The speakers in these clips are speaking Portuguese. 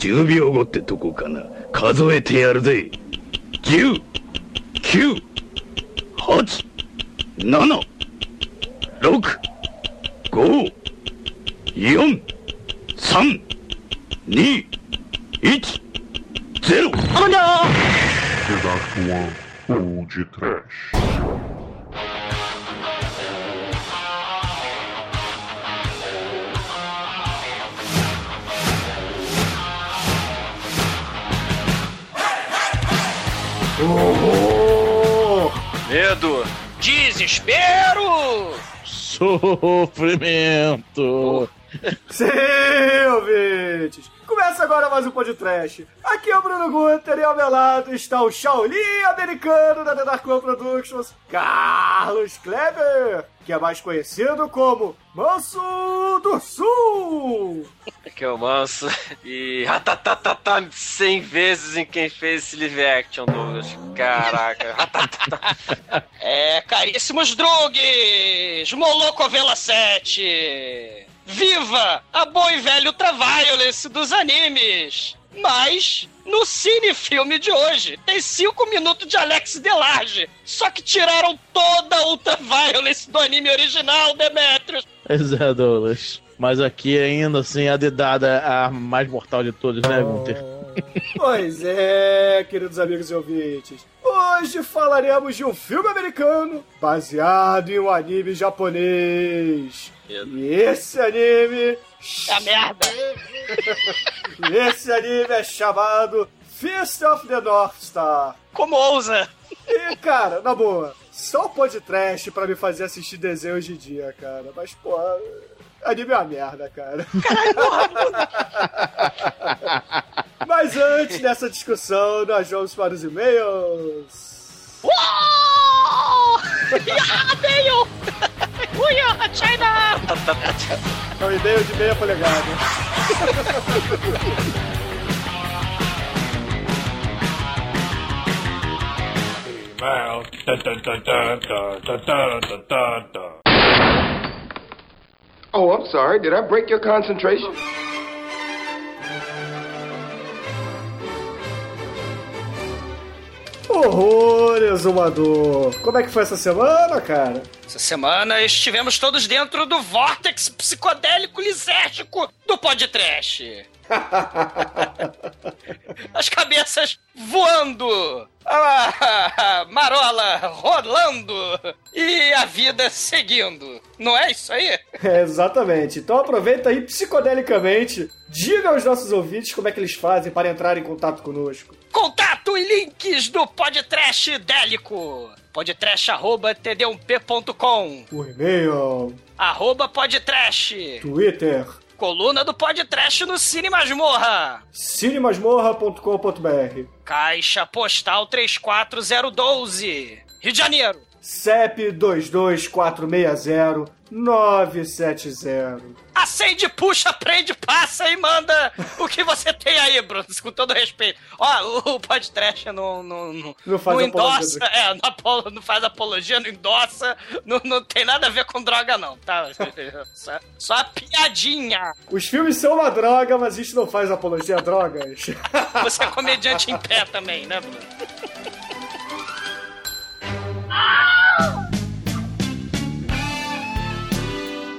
10秒後ってとこかな。数えてやるぜ。10、9、8、7、6、5、4、3、2、1、0。Pedaço ou de trash. Medo. Desespero. Sofrimento. Sim, ouvintes! Começa agora mais um podcast. Aqui é o Bruno Guter e ao meu lado está o Shaolin americano da The Dark One Productions, Carlos Kleber, que é mais conhecido como Manso do Sul. Aqui é o Manso. E ratatatata 100 vezes em quem fez esse live action, Douglas. Caraca. É, caríssimos drugs! Molocovela 7! Viva a boa e velha ultraviolence dos animes! Mas, no cinefilme de hoje, tem 5 minutos de Alex Delarge. Só que tiraram toda a ultraviolence do anime original, Demetrius. Pois é, Douglas. Mas aqui ainda assim a dedada a mais mortal de todos, né, Gunter? Pois é, queridos amigos e ouvintes. Hoje falaremos de um filme americano baseado em um anime japonês. E esse anime. É a merda! E esse anime é chamado Fist of the North Star. Como ousa? E, cara, na boa, só o podcast pra me fazer assistir desenho hoje em dia, cara. Mas, pô, anime é uma merda, cara. Mas antes dessa discussão, nós vamos para os e-mails. Uou! Ya, veio! Uia, China! É um e-mail de meia polegada. Oh, I'm sorry. Did I break your concentration? Horror, exumador. Como é que foi essa semana, cara? Essa semana estivemos todos dentro do vórtex psicodélico lisérgico do podcast. As cabeças voando, a marola rolando e a vida seguindo. Não é isso aí? É, exatamente. Então aproveita aí psicodelicamente. Diga aos nossos ouvintes como é que eles fazem para entrar em contato conosco. Contato e links do podcast délico. podcast.td1p.com Por e-mail, Arroba podcast. Twitter, Coluna do podcast no Cine Masmorra. cinemasmorra.com.br, Caixa Postal 34012. Rio de Janeiro. CEP 22460-970. Acende, puxa, prende, passa e manda o que você tem aí, Bruno, com todo respeito. Ó, o, o podcast não, não, não, Não faz não endossa, é, não, não faz apologia, não endossa, não, não tem nada a ver com droga, não, tá? Só, só piadinha. Os filmes são uma droga, mas a gente não faz apologia a drogas. Você é comediante em pé também, né, Bruno?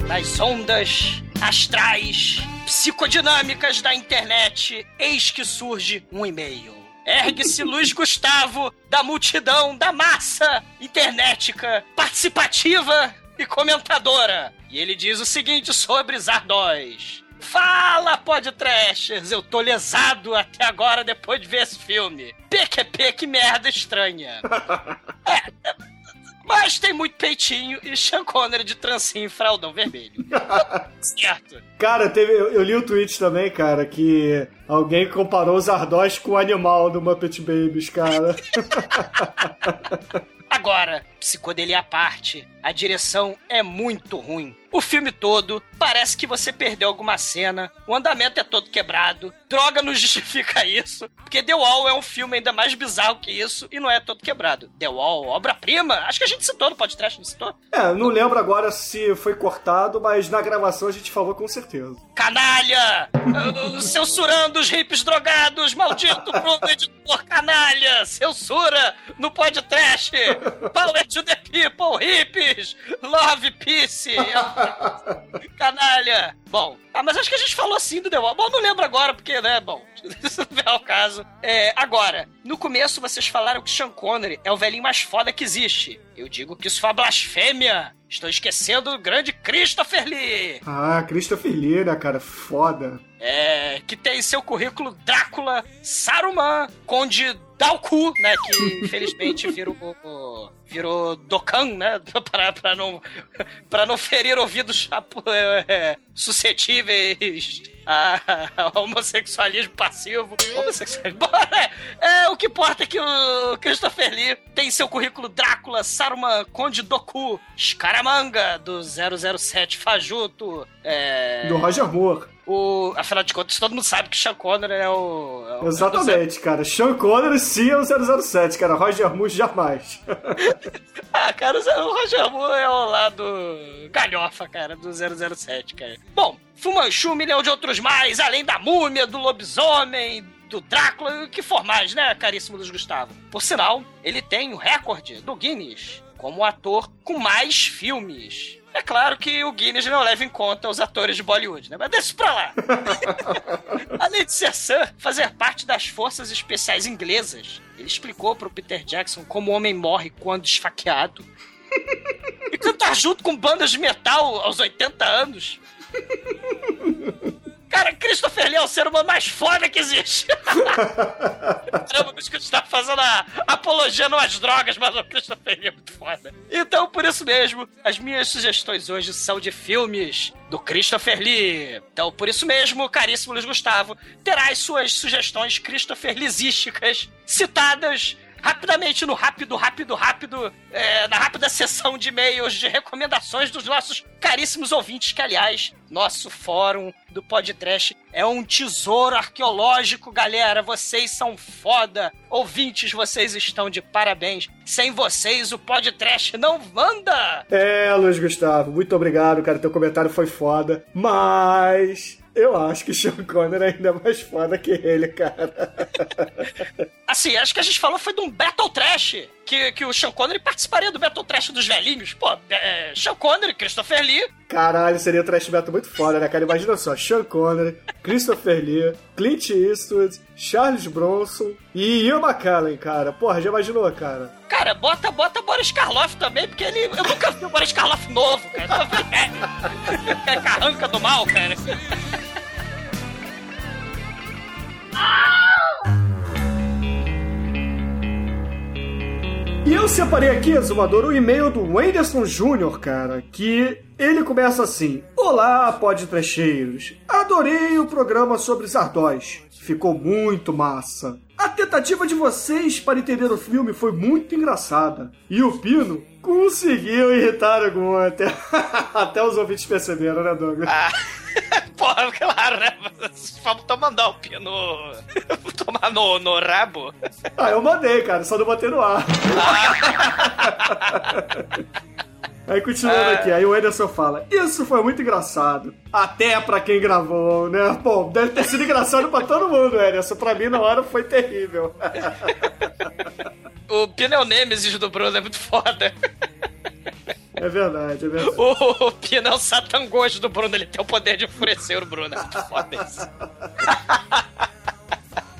Das ondas astrais psicodinâmicas da internet, eis que surge um e-mail. Ergue-se Luiz Gustavo da multidão da massa internética, participativa e comentadora. E ele diz o seguinte sobre Zardóis. Fala, podtrashers! Eu tô lesado até agora depois de ver esse filme. PQP, que merda estranha. É, mas tem muito peitinho e Sean Connery de trancinho e fraldão vermelho. certo. Cara, teve, eu, eu li o tweet também, cara, que alguém comparou os Ardós com o animal do Muppet Babies, cara. Agora, psicodelia à parte, a direção é muito ruim. O filme todo parece que você perdeu alguma cena, o andamento é todo quebrado, droga não justifica isso, porque The Wall é um filme ainda mais bizarro que isso e não é todo quebrado. The Wall, obra-prima, acho que a gente citou no podcast, não citou? É, não lembro agora se foi cortado, mas na gravação a gente falou com certeza. Canalha! Censurando os hippies drogados, maldito editor canalha! Censura no podcast! Power to the people, hippies! Love peace! Canalha! Bom, ah, mas acho que a gente falou assim do The Wall. Bom, não lembro agora, porque, né, bom, isso não é o caso. É, agora, no começo vocês falaram que Sean Connery é o velhinho mais foda que existe. Eu digo que isso foi uma blasfêmia. Estou esquecendo o grande Christopher Lee. Ah, Christopher Lee, né, cara? Foda. É, que tem em seu currículo Drácula, Saruman, Conde Dalku, né, que infelizmente virou virou Dokan, né, para, para não para não ferir ouvidos é, suscetíveis a, a homossexualismo passivo. Homossexualismo. É, é, o que importa é que o Christopher Lee tem em seu currículo Drácula, Saruman, Conde Doku, Scaramanga, do 007 Fajuto. É... Do Roger Moore. O, afinal de contas, todo mundo sabe que Sean Connery é o. É o Exatamente, é o... cara. Sean Connery sim é o 007, cara. Roger Moore jamais. ah, cara, o Roger Moore é o lado galhofa, cara, do 007, cara. Bom, Fumanchu, um milhão de outros mais, além da múmia, do lobisomem, do Drácula, o que for mais, né, caríssimo Luiz Gustavo? Por sinal, ele tem o recorde do Guinness como ator com mais filmes. É claro que o Guinness não leva em conta os atores de Bollywood, né? Mas deixa pra lá. Além de ser Sam, fazer parte das forças especiais inglesas, ele explicou pro Peter Jackson como o homem morre quando esfaqueado. e cantar junto com bandas de metal aos 80 anos. Cara, Christopher Lee é o ser humano mais foda que existe. Caramba, que está fazendo a apologia às drogas, mas o Christopher Lee é muito foda. Então, por isso mesmo, as minhas sugestões hoje são de filmes do Christopher Lee. Então, por isso mesmo, caríssimo Luiz Gustavo, terá as suas sugestões Christopher Leesísticas citadas rapidamente no rápido, rápido, rápido, é, na rápida sessão de e-mails de recomendações dos nossos caríssimos ouvintes, que aliás, nosso fórum do podcast é um tesouro arqueológico, galera. Vocês são foda. Ouvintes, vocês estão de parabéns. Sem vocês, o podcast não manda! É, Luiz Gustavo, muito obrigado, cara. Teu comentário foi foda. Mas eu acho que Sean Connery ainda é mais foda que ele, cara. Assim, acho que a gente falou foi de um Battle Trash. Que, que o Sean Connery participaria do Battle Trash dos velhinhos. Pô, é, Sean Connery, Christopher Lee. Caralho, seria um trash battle muito foda, né, cara? Imagina só, Sean Connery, Christopher Lee, Clint Eastwood, Charles Bronson e Ian McKellen, cara. Porra, já imaginou, cara? Cara, bota, bota Boris Karloff também, porque ele. Eu nunca vi o Boris Karloff novo, cara. É, é carranca do mal, cara. E eu separei aqui, Exumador, o e-mail do Wenderson Júnior, cara, que ele começa assim: Olá, podtrecheiros. Adorei o programa sobre Zardóis. Ficou muito massa. A tentativa de vocês para entender o filme foi muito engraçada. E o Pino conseguiu irritar Gunter. Até os ouvintes perceberam, né, Douglas? Ah. Porra, claro, né? Vamos mandar o pino tomar no, no rabo. Ah, eu mandei, cara, só não botei no ar. Aí continuando ah. aqui, aí o Ederson fala: Isso foi muito engraçado. Até pra quem gravou, né? Bom, deve ter sido engraçado pra todo mundo, Ederson. Pra mim, na hora, foi terrível. o pneu Nemesis do Bruno é muito foda. É verdade, é verdade. O, o Pino é o satangojo do Bruno, ele tem o poder de enfurecer o Bruno. É muito foda isso.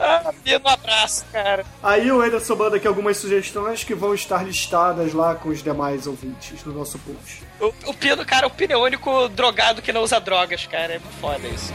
Ah, Pino, um abraço, cara. Aí o Ederson manda aqui algumas sugestões que vão estar listadas lá com os demais ouvintes no nosso post. O, o Pino, cara, o Pino é o único drogado que não usa drogas, cara. É muito foda isso.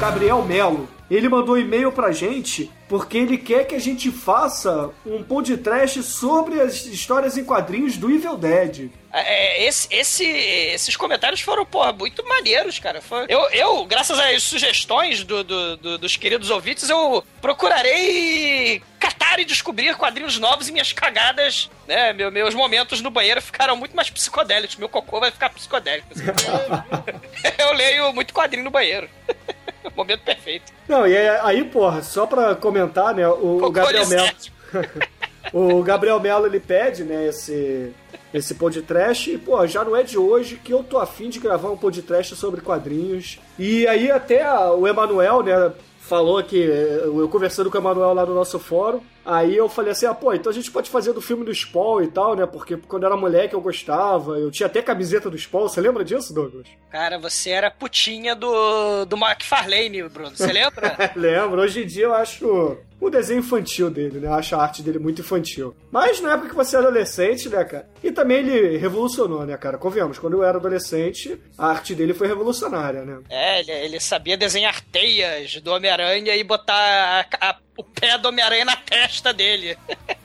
Gabriel Melo. Ele mandou e-mail pra gente porque ele quer que a gente faça um podcast sobre as histórias em quadrinhos do Evil Dead. É, esse, esse- esses comentários foram, porra, muito maneiros, cara. Foi- eu, eu, graças às sugestões do- do- do- dos queridos ouvintes, eu procurarei catar e descobrir quadrinhos novos e minhas cagadas, né? meu- meus momentos no banheiro ficaram muito mais psicodélicos. Meu cocô vai ficar psicodélico. assim. eu leio muito quadrinho no banheiro. Momento perfeito. Não, e aí, porra, só pra comentar, né, o, Gabriel Melo. O Gabriel Melo ele pede, né, esse, esse podcast. E, pô, já não é de hoje que eu tô afim de gravar um podcast sobre quadrinhos. E aí até o Emanuel, né, falou que eh, eu conversando com o Emanuel lá no nosso fórum. Aí eu falei assim, ah, pô, então a gente pode fazer do filme do Spawn e tal, né? Porque quando eu era moleque eu gostava. Eu tinha até camiseta do Spawn. Você lembra disso, Douglas? Cara, você era putinha do, do McFarlane, Bruno. Você lembra? Lembro, hoje em dia eu acho o desenho infantil dele, né? Eu acho a arte dele muito infantil. Mas na época que você era adolescente, né, cara? E também ele revolucionou, né, cara? Convenhamos, quando eu era adolescente, a arte dele foi revolucionária, né? É, ele, ele sabia desenhar teias do Homem-Aranha e botar a- a- o pé do Homem-Aranha na testa dele.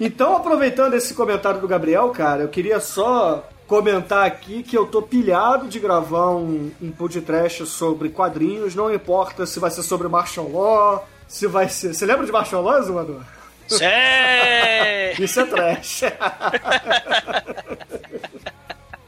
Então, aproveitando esse comentário do Gabriel, cara, eu queria só comentar aqui que eu tô pilhado de gravar um, um podcast sobre quadrinhos, não importa se vai ser sobre Martial Law, se vai ser... Você lembra de Martial Law, Zumador? Sei! Isso é trash.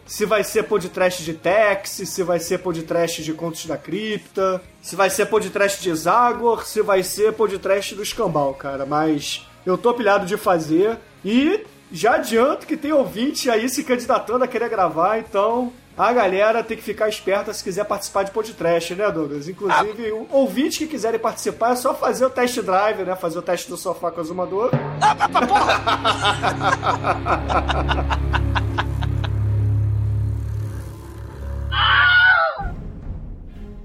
se vai ser podcast de Tex, se vai ser podcast de Contos da Cripta, se vai ser podcast de Zagor, se vai ser podcast do Escambau, cara. Mas eu tô pilhado de fazer e já adianto que tem ouvinte aí se candidatando a querer gravar, então a galera tem que ficar esperta se quiser participar de podcast, né, Douglas? Inclusive, o ouvinte que quiserem participar é só fazer o test drive, né? Fazer o teste do sofá com a Zumador.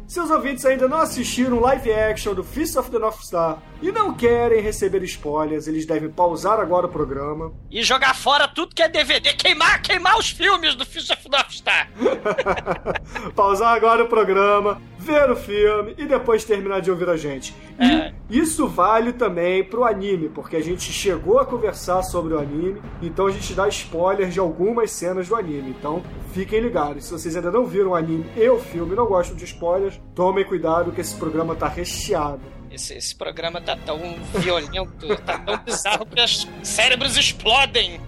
Se os ouvintes ainda não assistiram o live action do Fist of the North Star e não querem receber spoilers, eles devem pausar agora o programa. E jogar fora tudo que é DVD, queimar, queimar os filmes do Fist of North Star. pausar agora o programa, ver o filme e depois terminar de ouvir a gente. E isso vale também pro anime, porque a gente chegou a conversar sobre o anime, então a gente dá spoilers de algumas cenas do anime. Então fiquem ligados. Se vocês ainda não viram o anime e o filme e não gostam de spoilers, tomem cuidado que esse programa tá recheado. Esse, esse programa tá tão violento, tá tão bizarro que os cérebros explodem.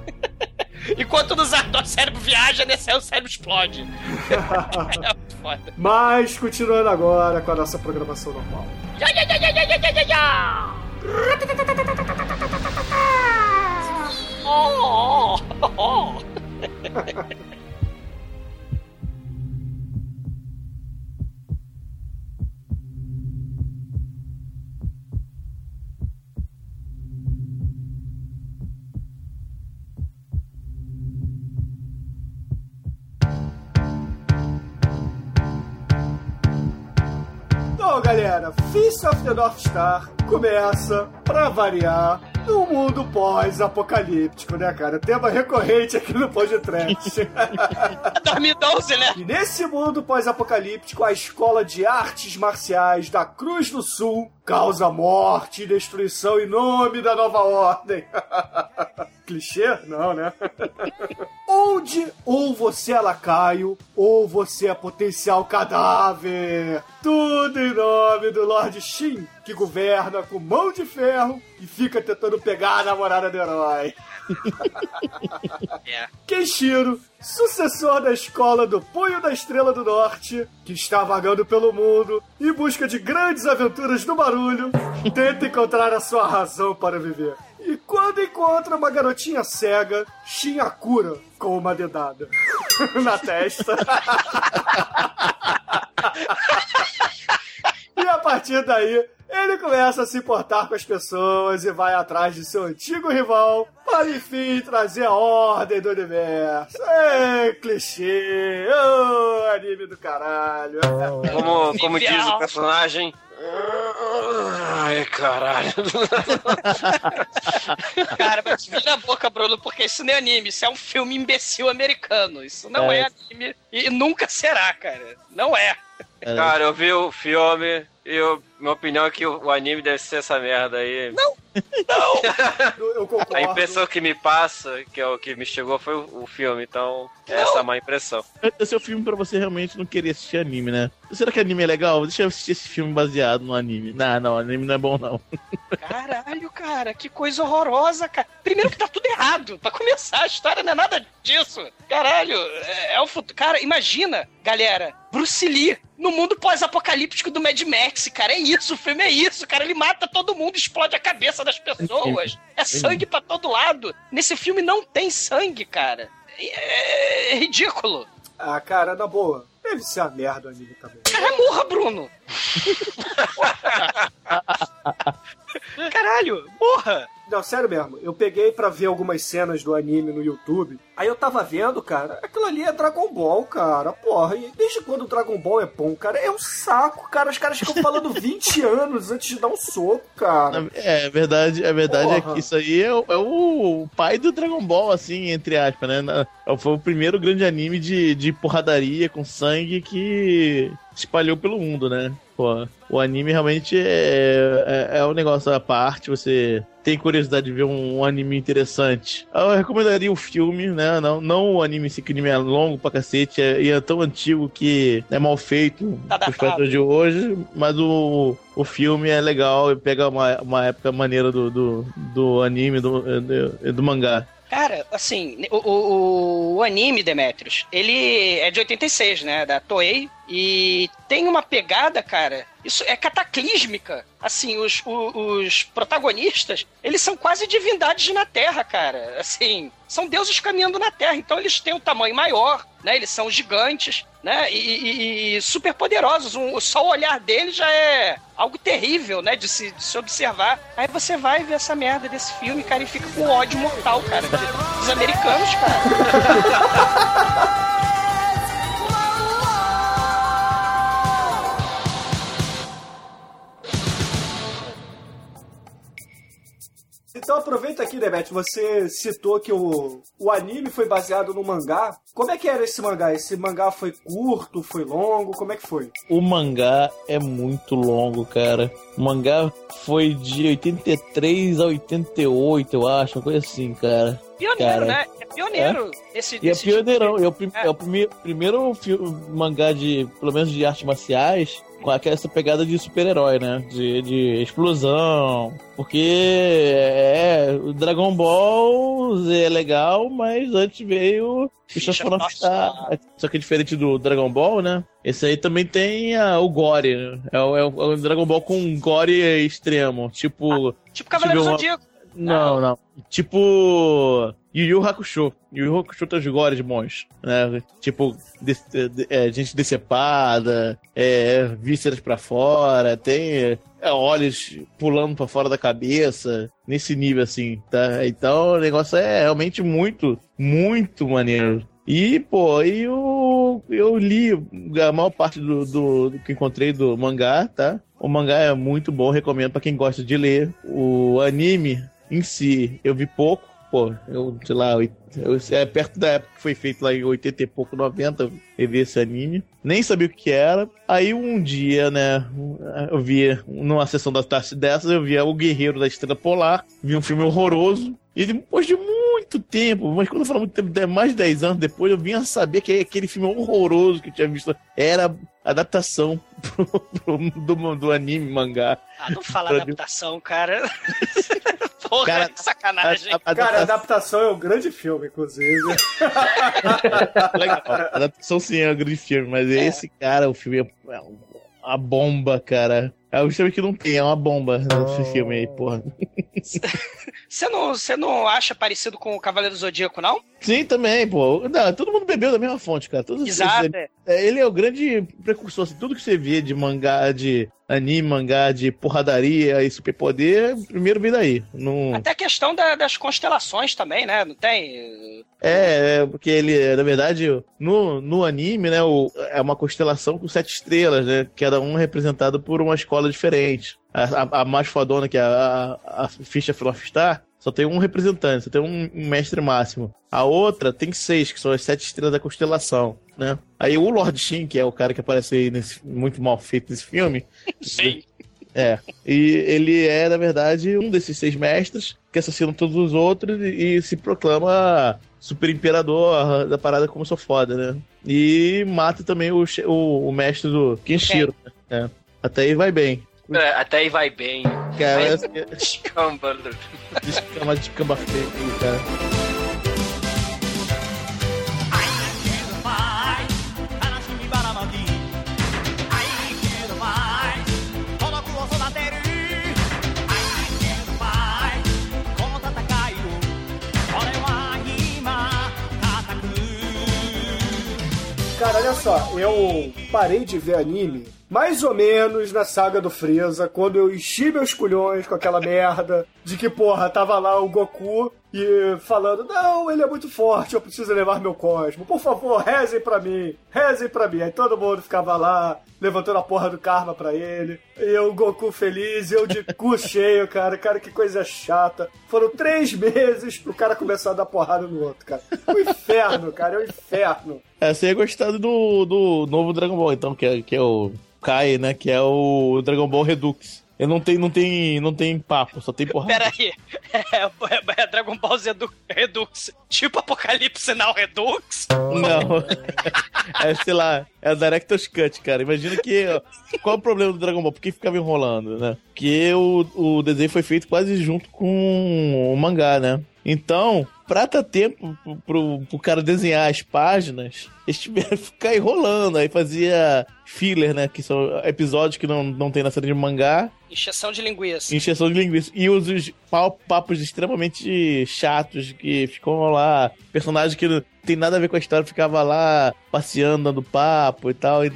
Enquanto nos o cérebro viaja, nesse aí o cérebro explode. é foda. Mas continuando agora com a nossa programação normal. Ya, ya, ya, ya, ya, ya, ya, ya. Oh, oh, oh. Galera, Fist of the North Star começa, pra variar, num mundo pós-apocalíptico, né, cara? Tema recorrente aqui no podcast. 2012, né? E nesse mundo pós-apocalíptico, a escola de artes marciais da Cruz do Sul causa morte e destruição em nome da nova ordem. Clichê? Não, né? Onde ou você é lacaio, ou você é potencial cadáver. Tudo em nome do Lord Shin, que governa com mão de ferro e fica tentando pegar a namorada do herói. É. Kenshiro, sucessor da escola do Punho da Estrela do Norte, que está vagando pelo mundo em busca de grandes aventuras no barulho, tenta encontrar a sua razão para viver. E quando encontra uma garotinha cega, Shin a cura com uma dedada na testa. E a partir daí, ele começa a se importar com as pessoas e vai atrás de seu antigo rival para, enfim, trazer a ordem do universo. É, clichê. Ô, anime do caralho. Como, como diz o personagem. Ai, caralho. Cara, mas vira a boca, Bruno, porque isso não é anime, isso é um filme imbecil americano. Isso não é, É. anime e nunca será, cara. Não é. Cara, eu vi o filme eu, minha opinião é que o, o anime deve ser essa merda aí. Eu, eu concordo. A impressão que me passa, que é o que me chegou, foi o, o filme, então é essa a má impressão. Esse é o filme pra você realmente não querer assistir anime, né? Será que anime é legal? Deixa eu assistir esse filme baseado no anime. Não, não, anime não é bom, não. Caralho, cara, que coisa horrorosa, cara. Primeiro que tá tudo errado. Pra começar, a história não é nada disso. Caralho, é, é o futuro. Cara, imagina, galera, Bruce Lee no mundo pós-apocalíptico do Mad Max, cara. É isso, o filme é isso, cara. Ele mata todo mundo, explode a cabeça das pessoas. É sangue pra todo lado. Nesse filme não tem sangue, cara. É, é ridículo. Ah, cara, na boa. Deve ser a merda o anime também. Cara, morra, Bruno! Caralho, morra! Não, sério mesmo. Eu peguei pra ver algumas cenas do anime no YouTube. Aí eu tava vendo, cara, aquilo ali é Dragon Ball, cara. Porra, e desde quando o Dragon Ball é bom, cara? É um saco, cara. Os caras ficam falando 20 anos antes de dar um soco, cara. É, verdade, a verdade é que isso aí é, o- é o pai do Dragon Ball, assim, entre aspas, né? Na- Foi o primeiro grande anime de, de porradaria com sangue que espalhou pelo mundo, né? Pô, o anime realmente é, é, é um negócio à parte, você tem curiosidade de ver um, anime interessante. Eu recomendaria o filme, né? Não, não o anime, esse anime é longo pra cacete, é, e é tão antigo que é mal feito Tá datado. padrões de hoje, mas o, o filme é legal e pega uma, uma época maneira do, do, do anime, do, do, do mangá. Cara, assim, o, o, o anime, Demetrius, ele é de 86, né? Da Toei. E tem uma pegada, cara, isso é cataclísmica. Assim, os, o- os protagonistas, eles são quase divindades na Terra, cara. Assim, são deuses caminhando na Terra. Então eles têm um tamanho maior, né? Eles são gigantes, né? E, e- e super poderosos. Um, só o olhar deles já é algo terrível, né? De se, de se observar. Aí você vai ver essa merda desse filme, cara, e fica com ódio mortal, cara. Dos americanos, cara. Então aproveita aqui, Demet, você citou que o, o anime foi baseado no mangá. Como é que era esse mangá? Esse mangá foi curto, foi longo? Como é que foi? O mangá é muito longo, cara. O mangá foi de 83 a 88, eu acho, uma coisa assim, cara. Pioneiro, Cara. né? É pioneiro. Esse, E é esse pioneirão, tipo de- é o, prim- é o prime- primeiro filme, mangá de, pelo menos de artes marciais, com aquela essa pegada de super-herói, né? De, de explosão. Porque é, o Dragon Ball é legal, mas antes veio o Nossa. Só que é diferente do Dragon Ball, né? Esse aí também tem a- o Gore. né? É, o- é o- Dragon Ball com Gore extremo. Tipo. Tipo Cavaleiro uma- Zodíaco. Não, não. Tipo. Yu Yu Hakusho. Yu Yu Hakusho tem os gores bons. Né? Tipo, de- de- é, gente decepada, é, vísceras pra fora, tem é, olhos pulando pra fora da cabeça. Nesse nível assim, tá? Então o negócio é realmente muito, muito maneiro. E, pô, eu, eu li a maior parte do, do, do que encontrei do mangá, tá? O mangá é muito bom, recomendo pra quem gosta de ler. O anime em si, eu vi pouco. Pô, eu, sei lá, eu, é perto da época que foi feito lá em 80 e pouco, 90, eu vi esse anime. Nem sabia o que era. Aí um dia, né, eu vi, numa sessão da tarde dessas, eu vi O Guerreiro da Estrela Polar, vi um filme horroroso. E depois de muito tempo, mas quando eu falo muito tempo, mais de 10 anos depois, eu vim a saber que aquele filme horroroso que eu tinha visto era adaptação pro, pro- do, do anime mangá. Ah, não fala adaptação, cara. Porra, Cara, que sacanagem. A- a- Cara, a adaptação- é um grande filme, inclusive. Legal. A adaptação sim é um grande filme, mas esse cara, o filme é é uma bomba, cara. É o filme que não tem, é uma bomba nesse filme aí, porra. Você não, você não acha parecido com o Cavaleiro Zodíaco, não? Sim, também, pô. Não, todo mundo bebeu da mesma fonte, cara. Todos Exato. É, Ele é o grande precursor. Assim, tudo que você vê de mangá, de anime, mangá, de porradaria e superpoder, primeiro vem daí. Não... Até a questão da- das constelações também, né? Não tem? É, é, porque ele, na verdade, no, no anime, né, o, é uma constelação com sete estrelas, né? Cada um representado por uma escola diferente. A, a- a mais fodona, que é a, a, a ficha Philosopher Star, só tem um representante, só tem um, mestre máximo. A outra tem seis, que são as sete estrelas da constelação, né? Aí o Lord Shin, que é o cara que aparece aí nesse, muito mal feito nesse filme. Sim. É. E ele é, na verdade, um desses seis mestres que assassinam todos os outros e, e se proclama super imperador da parada como sou foda, né? E mata também o, o, o mestre do Kenshiro. né? É. Até aí vai bem. É, até aí vai bem. Cara, descamba. Descamba, descamba feio, cara. Cara, olha só, eu parei de ver anime mais ou menos na saga do Freeza, quando eu enchi meus culhões com aquela merda de que, porra, tava lá o Goku e falando, não, ele é muito forte, eu preciso levar meu cosmo. Por favor, rezem pra mim, rezem pra mim. Aí todo mundo ficava lá, levantando a porra do karma pra ele. E o Goku feliz, eu de cu cheio, cara. Cara, que coisa chata. Foram três meses pro cara começar a dar porrada no outro, cara. O inferno, cara, é o inferno. É, você ia gostar do, do novo Dragon Ball, então, que é, que é o Kai, né? Que é o Dragon Ball Redux. Ele não tem, não tem, não tem papo, só tem porrada. Pera aí. É, é- é Dragon Ball Z Edu- Redux. Tipo Apocalipse Now Redux? Não. é, sei lá, é a Director's Cut, cara. Imagina que. Qual é o problema do Dragon Ball? Por que ficava enrolando, né? Porque o, o desenho foi feito quase junto com o mangá, né? Então, pra tempo pro, pro, pro cara desenhar as páginas, eles tiveram que ficar enrolando. Aí fazia filler, né? Que são episódios que não, não tem na série de mangá. Encheção de linguiça. Encheção de linguiça. E os, os papos extremamente chatos que ficam lá. Personagem que não tem nada a ver com a história ficava lá passeando, dando papo e tal. E,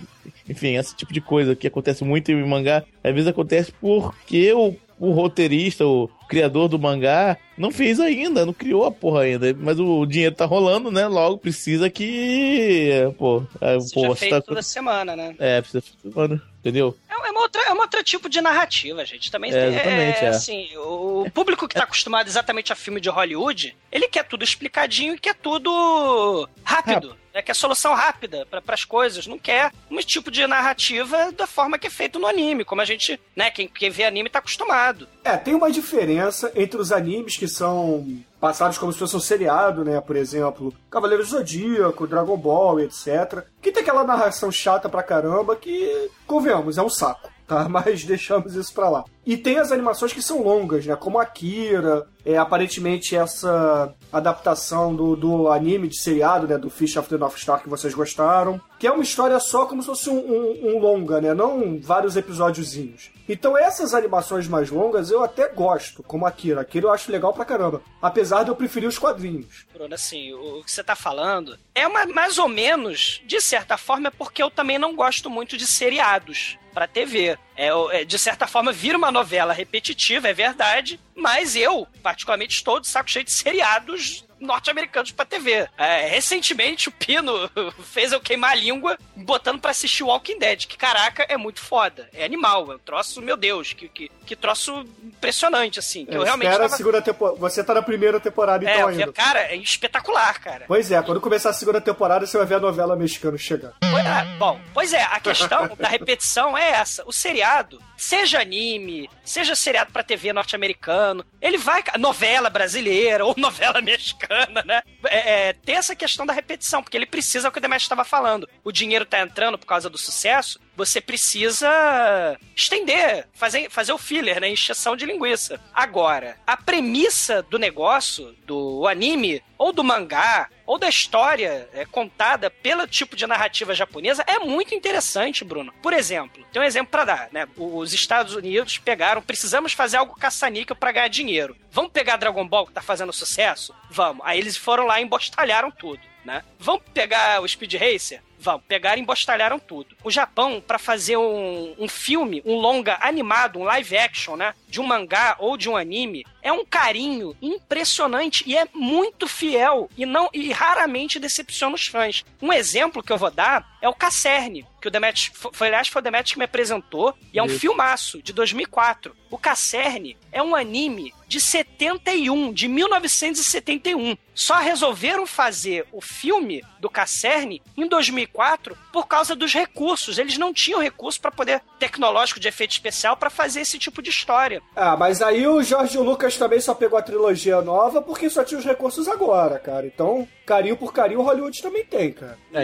enfim, esse tipo de coisa que acontece muito em mangá. Às vezes acontece porque o, o roteirista, o criador do mangá, não fez ainda, não criou a porra ainda. Mas o dinheiro tá rolando, né? Logo precisa que. Pô, é, pô, feito tá. toda semana, né? É, precisa. Mano, entendeu? É é uma outra, é uma outra tipo de narrativa, gente. Também É, tem- exatamente, é. assim, o público que tá acostumado exatamente a filme de Hollywood, ele quer tudo explicadinho e quer tudo rápido. É, quer solução rápida para as coisas, não quer um tipo de narrativa da forma que é feito no anime, como a gente, né, quem, quem vê anime tá acostumado. É, tem uma diferença entre os animes que são passados como se fosse um seriado, né? Por exemplo, Cavaleiro do Zodíaco, Dragon Ball, etc. Que tem aquela narração chata pra caramba que, convenhamos, é um saco. Tá, mas deixamos isso pra lá. E tem as animações que são longas, né? Como Akira, é, aparentemente essa adaptação do, do anime de seriado, né? Do Fish of the North Star que vocês gostaram. Que é uma história só como se fosse um, um- um longa, né? Não vários episódiozinhos. Então essas animações mais longas eu até gosto, como Akira. Akira eu acho legal pra caramba. Apesar de eu preferir os quadrinhos. Bruno, assim, o, que você tá falando é uma, mais ou menos, de certa forma, é porque eu também não gosto muito de seriados pra TV. É, é, de certa forma, vira uma novela repetitiva, é verdade, mas eu, particularmente, estou de saco cheio de seriados norte-americanos pra TV. É, recentemente, o Pino fez eu queimar a língua botando pra assistir Walking Dead, que, caraca, é muito foda. É animal, é um troço, meu Deus, que, que, que troço impressionante, assim, que eu, É, realmente espera tava... a segunda temporada. Você tá na primeira temporada É, então vi- ainda. cara, é espetacular, cara. Pois é, quando começar a segunda temporada você vai ver a novela mexicana chegar. Pois é, bom, pois é, a questão da repetição é essa. O seriado, seja anime, seja seriado pra TV norte-americano, ele vai. Novela brasileira ou novela mexicana, né? É, é, tem essa questão da repetição, porque ele precisa, é o que o Demetrio estava falando. O dinheiro tá entrando por causa do sucesso, você precisa estender, fazer, fazer o filler, né? Encheção de linguiça. Agora, a premissa do negócio, do anime, ou do mangá, ou da história é, contada pelo tipo de narrativa japonesa é muito interessante, Bruno. Por exemplo, tem um exemplo pra dar, né? Os Estados Unidos pegaram, precisamos fazer algo caça-níquel pra ganhar dinheiro. Vamos pegar Dragon Ball que tá fazendo sucesso? Vamos. Aí eles foram lá e embostalharam tudo, né? Vamos pegar o Speed Racer? Vamos, pegaram e embostalharam tudo. O Japão, pra fazer um, um filme, um longa animado, um live action, né? De um mangá ou de um anime, é um carinho impressionante e é muito fiel e não e raramente decepciona os fãs. Um exemplo que eu vou dar é o Cacerne, que o Demet foi, aliás, foi o Demet que me apresentou, e é um Isso. filmaço de 2004. O Cacerne é um anime de 71, de 1971. Só resolveram fazer o filme do Cacerne em 2004 por causa dos recursos. Eles não tinham recurso para poder tecnológico de efeito especial para fazer esse tipo de história. Ah, mas aí o Jorge Lucas também só pegou a trilogia nova porque só tinha os recursos agora, cara. Então, carinho por carinho, o Hollywood também tem, cara. É,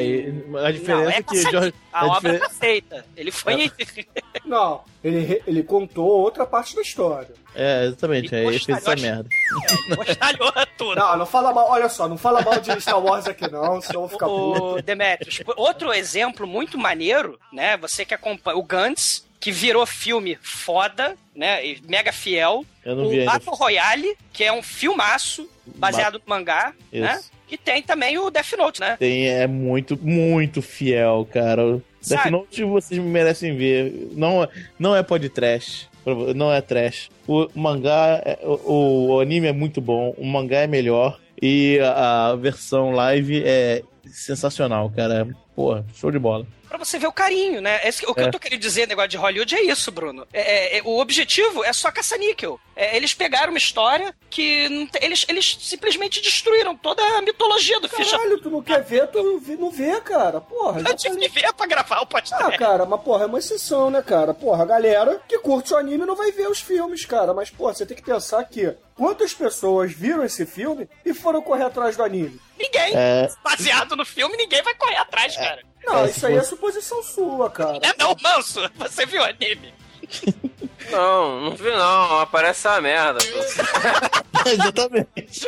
a diferença Não, é, é que pra Jorge, A obra diferen- tá feita. Ele foi. Não, ele, ele contou outra parte da história. É, exatamente, E aí fez essa merda. Postalhou tudo. Não, não fala mal, olha só, não fala mal de Star Wars aqui não, senão eu vou ficar puto. Demetrius, outro exemplo muito maneiro, né? Você que acompanha o Gantz, que virou filme foda, né? E mega fiel. Eu não o vi. Battle Royale, que é um filmaço baseado no mangá, né? Isso. E tem também o Death Note, né? Tem, é muito, muito fiel, cara. O Death Sabe? Note vocês merecem ver. Não, é- não é podcast. Não é trash. O mangá, é- o, o anime é muito bom. O mangá é melhor. E a, a versão live é sensacional, cara. Porra, show de bola. Pra você ver o carinho, né? Esse- o que É. eu tô querendo dizer, negócio de Hollywood, é isso, Bruno. É, é, é, o objetivo é só caça-níquel. É, eles pegaram uma história que eles, eles simplesmente destruíram toda a mitologia do Ficha. Caralho, tu não quer ver, tu não vê, não vê cara. Porra, Eu tive que ver pra gravar o Ah, podcast. cara, mas porra, é uma exceção, né, cara? Porra, a galera que curte o anime não vai ver os filmes, cara. Mas, porra, você tem que pensar que quantas pessoas viram esse filme e foram correr atrás do anime? Ninguém, É. baseado no filme, ninguém vai correr atrás, cara. Não, É, isso se aí é suposição sua, cara. É não, manso, você viu o anime. Não, não vi não. Aparece essa merda. pô. Exatamente.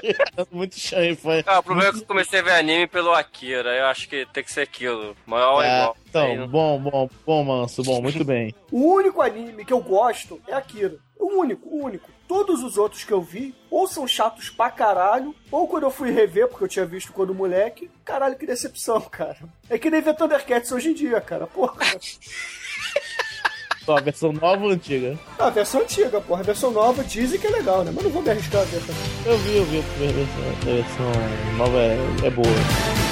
muito chão, foi. Cara, o problema é que eu comecei a ver anime pelo Akira. Eu acho que tem que ser aquilo. Maior ou Ah, igual. Aí então, não- bom, bom, bom, manso, bom, muito bem. O único anime que eu gosto é Akira. O único, o único. Todos os outros que eu vi, ou são chatos pra caralho, ou quando eu fui rever, porque eu tinha visto quando moleque, caralho, que decepção, cara. É que nem ver Thundercats hoje em dia, cara. Porra. Só a versão nova ou antiga? Ah, a versão antiga, porra. A versão nova dizem que é legal, né? Mas não vou me arriscar a ver também. Eu vi, eu vi a versão. A versão nova é, é boa.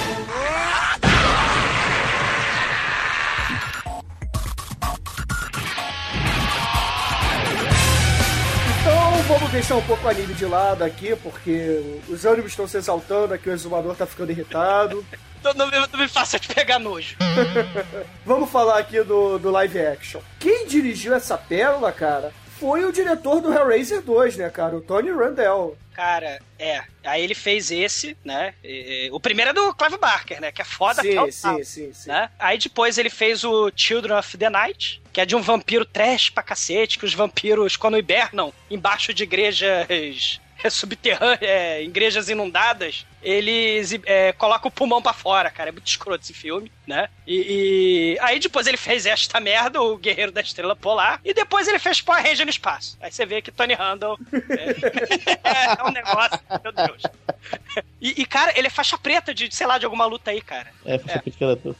Vamos deixar um pouco o anime de lado aqui, porque os ânimos estão se exaltando aqui, o exumador tá ficando irritado. Não, não, me- não me faça te pegar nojo. Vamos falar aqui do, do live action. Quem dirigiu essa pérola, cara, foi o diretor do Hellraiser 2, né, cara? O Tony Randall. Cara, é. Aí ele fez esse, né? E- e- o primeiro é do Clive Barker, né? Que é foda até o Sim, tal, sim, sim, sim. né? Aí depois ele fez o Children of the Night, que é de um vampiro trash pra cacete, que os vampiros, quando hibernam embaixo de igrejas subterrâneas, é, igrejas inundadas, eles é, colocam o pulmão pra fora, cara. É muito escroto esse filme, né? E, e aí depois ele fez esta merda, o Guerreiro da Estrela Polar, e depois ele fez Power Ranger no espaço. Aí você vê que Tony Randall é, é um negócio, meu Deus. E, e, cara, ele é faixa preta de, sei lá, de alguma luta aí, cara. É, foi é.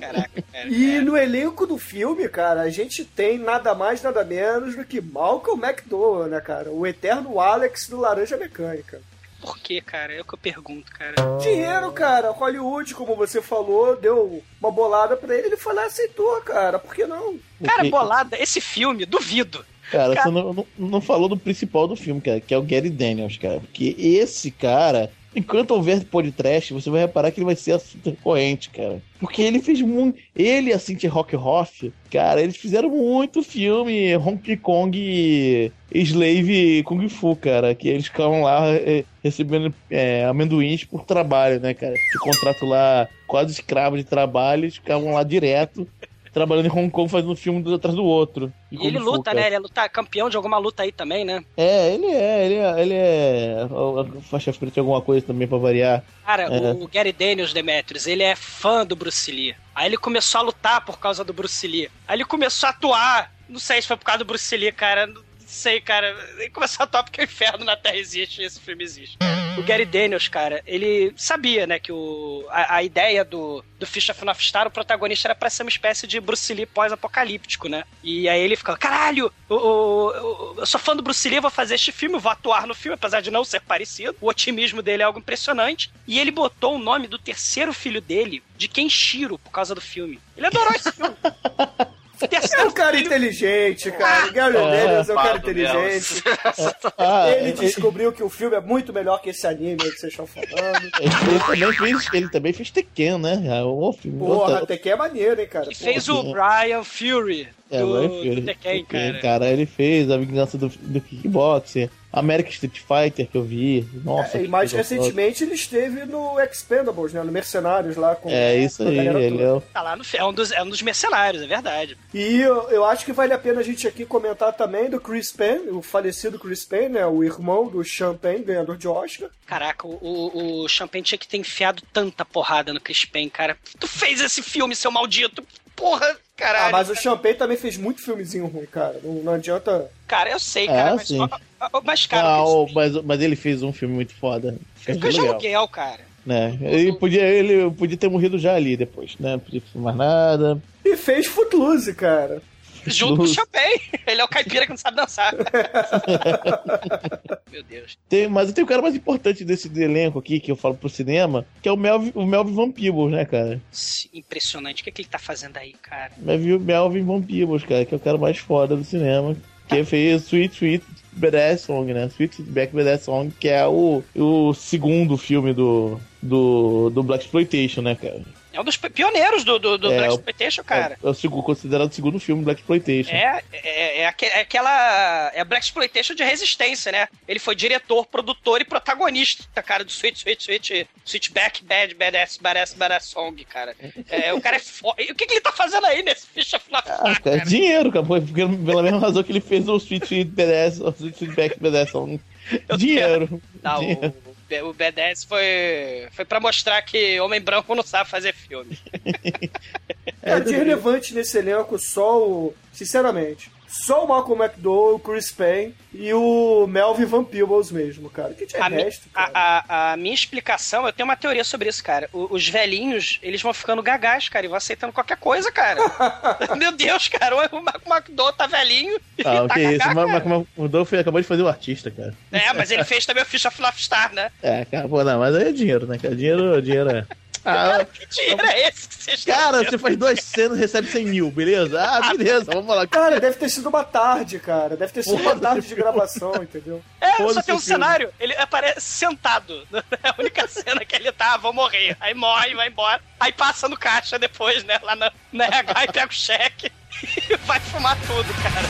Caraca, cara. E no elenco do filme, cara, a gente tem nada mais, nada menos do que Malcolm McDowell, né, cara? O eterno Alex do Laranja Mecânica. Por que, cara? É o que eu pergunto, cara. Dinheiro, cara. Hollywood, como você falou, deu uma bolada pra ele. Ele foi lá e aceitou, cara. Por que não? Cara, bolada, esse filme, duvido. Cara, Cara- você não, não, não falou do principal do filme, cara, que é o Gary Daniels, cara. Porque esse cara, enquanto houver podcast, você vai reparar que ele vai ser assunto recorrente, cara. Porque ele fez muito. Ele e a Cynthia Rock Hoff, cara, eles fizeram muito filme Hong Kong Slave Kung Fu, cara. Que eles ficavam lá é, recebendo é, amendoins por trabalho, né, cara? De contrato lá, quase escravo de trabalho, eles ficavam lá direto. Trabalhando em Hong Kong, fazendo um filme atrás do outro. E ele luta, né? Ele é luta, campeão de alguma luta aí também, né? É, ele é, ele é, ele é faixa preta de alguma coisa também pra variar. Cara, É. o Gary Daniels Demetrius, ele é fã do Bruce Lee. Aí ele começou a lutar por causa do Bruce Lee. Aí ele começou a atuar. Não sei se foi por causa do Bruce Lee, cara. Sei, cara. Ele começou a atuar porque o inferno na Terra existe e esse filme existe. o Gary Daniels, cara, ele sabia, né, que o, a, a ideia do, do Fish of North Star, o protagonista era pra ser uma espécie de Bruce Lee pós-apocalíptico, né? E aí ele ficou, caralho, o- o- eu sou fã do Bruce Lee, vou fazer este filme, vou atuar no filme, apesar de não ser parecido. O otimismo dele é algo impressionante. E ele botou o nome do terceiro filho dele de Kenshiro por causa do filme. Ele adorou esse filme. É um cara filho- inteligente, cara. Gary É, Daniels é um cara inteligente. Ah, Ele descobriu que o filme é muito melhor que esse anime aí que vocês estão falando. ele também fez, ele também fez Tekken, né? É um filme. Porra, outra- que é maneiro, hein, cara. Ele fez o Brian Fury É, do, vai, do filho. Tekken, Tekken, cara. Ele fez a vingança do, do kickboxer, American Street Fighter que eu vi. Nossa, É, e mais recentemente ele esteve no Expendables, né? No Mercenários lá com. É isso aí, ele toda. é. Tá lá no é um dos, é um dos mercenários, é verdade. E eu, eu acho que vale a pena a gente aqui comentar também do Chris Penn, o falecido Chris Penn, né? O irmão do Champagne, ganhador de Oscar. Caraca, o, o, o Champagne tinha que ter enfiado tanta porrada no Chris Payne, cara. Tu fez esse filme, seu maldito. Porra, caralho. Ah, mas o Champagne também fez muito filmezinho ruim, cara. Não, não adianta. Cara, eu sei, É, cara. mas, sim. ó, mas, cara, Ah, mas, mas ele fez um filme muito foda. Legal, de aluguel, cara. né? Ele podia, ele podia ter morrido já ali depois, né? Não podia fazer mais nada. E fez Footloose, cara. Junto com o. Champagne. Ele é o caipira que não sabe dançar. Meu Deus. Tem, mas tem o cara mais importante desse elenco aqui, que eu falo pro cinema, que é o Melvin, o Melvin Van Peebles, né, cara? Impressionante. O que, é que ele tá fazendo aí, cara? Melvin, Melvin Van Peebles, cara, que é o cara mais foda do cinema. Que fez Sweet Sweet Badass Song, né? Sweet Back Badass Song, que é o, o segundo filme do, do, do Black Exploitation, né, cara? É um dos pioneiros do, do, do É, Black Exploitation, cara. É, o segundo, considerado o segundo filme do Black Exploitation. É, é, é, aque- é aquela. É Black Exploitation de resistência, né? Ele foi diretor, produtor e protagonista, cara, do Sweet, Sweet, Sweet, Sweetback Bad, Badass, Badass, Badass Song, cara. É, o cara é foda. O que, que ele tá fazendo aí nesse Ficha Flap? Ah, cara, dinheiro, cara. Porque- pela mesma razão que ele fez o Sweet Sweet Badass, o Sweet Sweet Back Badass Song. Dinheiro. Não, dinheiro. o, o BDS foi, foi pra mostrar que homem branco não sabe fazer filme. É, de relevante nesse elenco só o. Sinceramente. Só o Malcolm McDowell, o Chris Penn e o Melvin Van Peebles mesmo, cara. Que de A, mi- resto, cara. a, a- a minha explicação, eu tenho uma teoria sobre isso, cara. O- os velhinhos, eles vão ficando gagás, cara, e vão aceitando qualquer coisa, cara. Meu Deus, cara, o Marco McDowell tá velhinho Ah, o tá que é isso? o Dolph acabou de fazer o artista, cara. É, mas ele fez também o Fish of Love Star, né? É, cara, pô, não, mas aí é dinheiro, né, cara? Dinheiro, dinheiro é. Ah, Que dinheiro é esse que vocês cara, você faz duas cenas e recebe 100 mil, beleza? Ah, beleza, vamos lá. Cara, deve ter sido uma tarde, cara. Deve ter sido uma Foda-se, tarde de filho. gravação, entendeu? É, só Foda-se tem um filme. cenário, ele aparece sentado. É a única cena que ele tá, vou morrer. Aí morre, vai embora. Aí passa no caixa depois, né? Lá na, na RH e pega o cheque e vai fumar tudo, cara.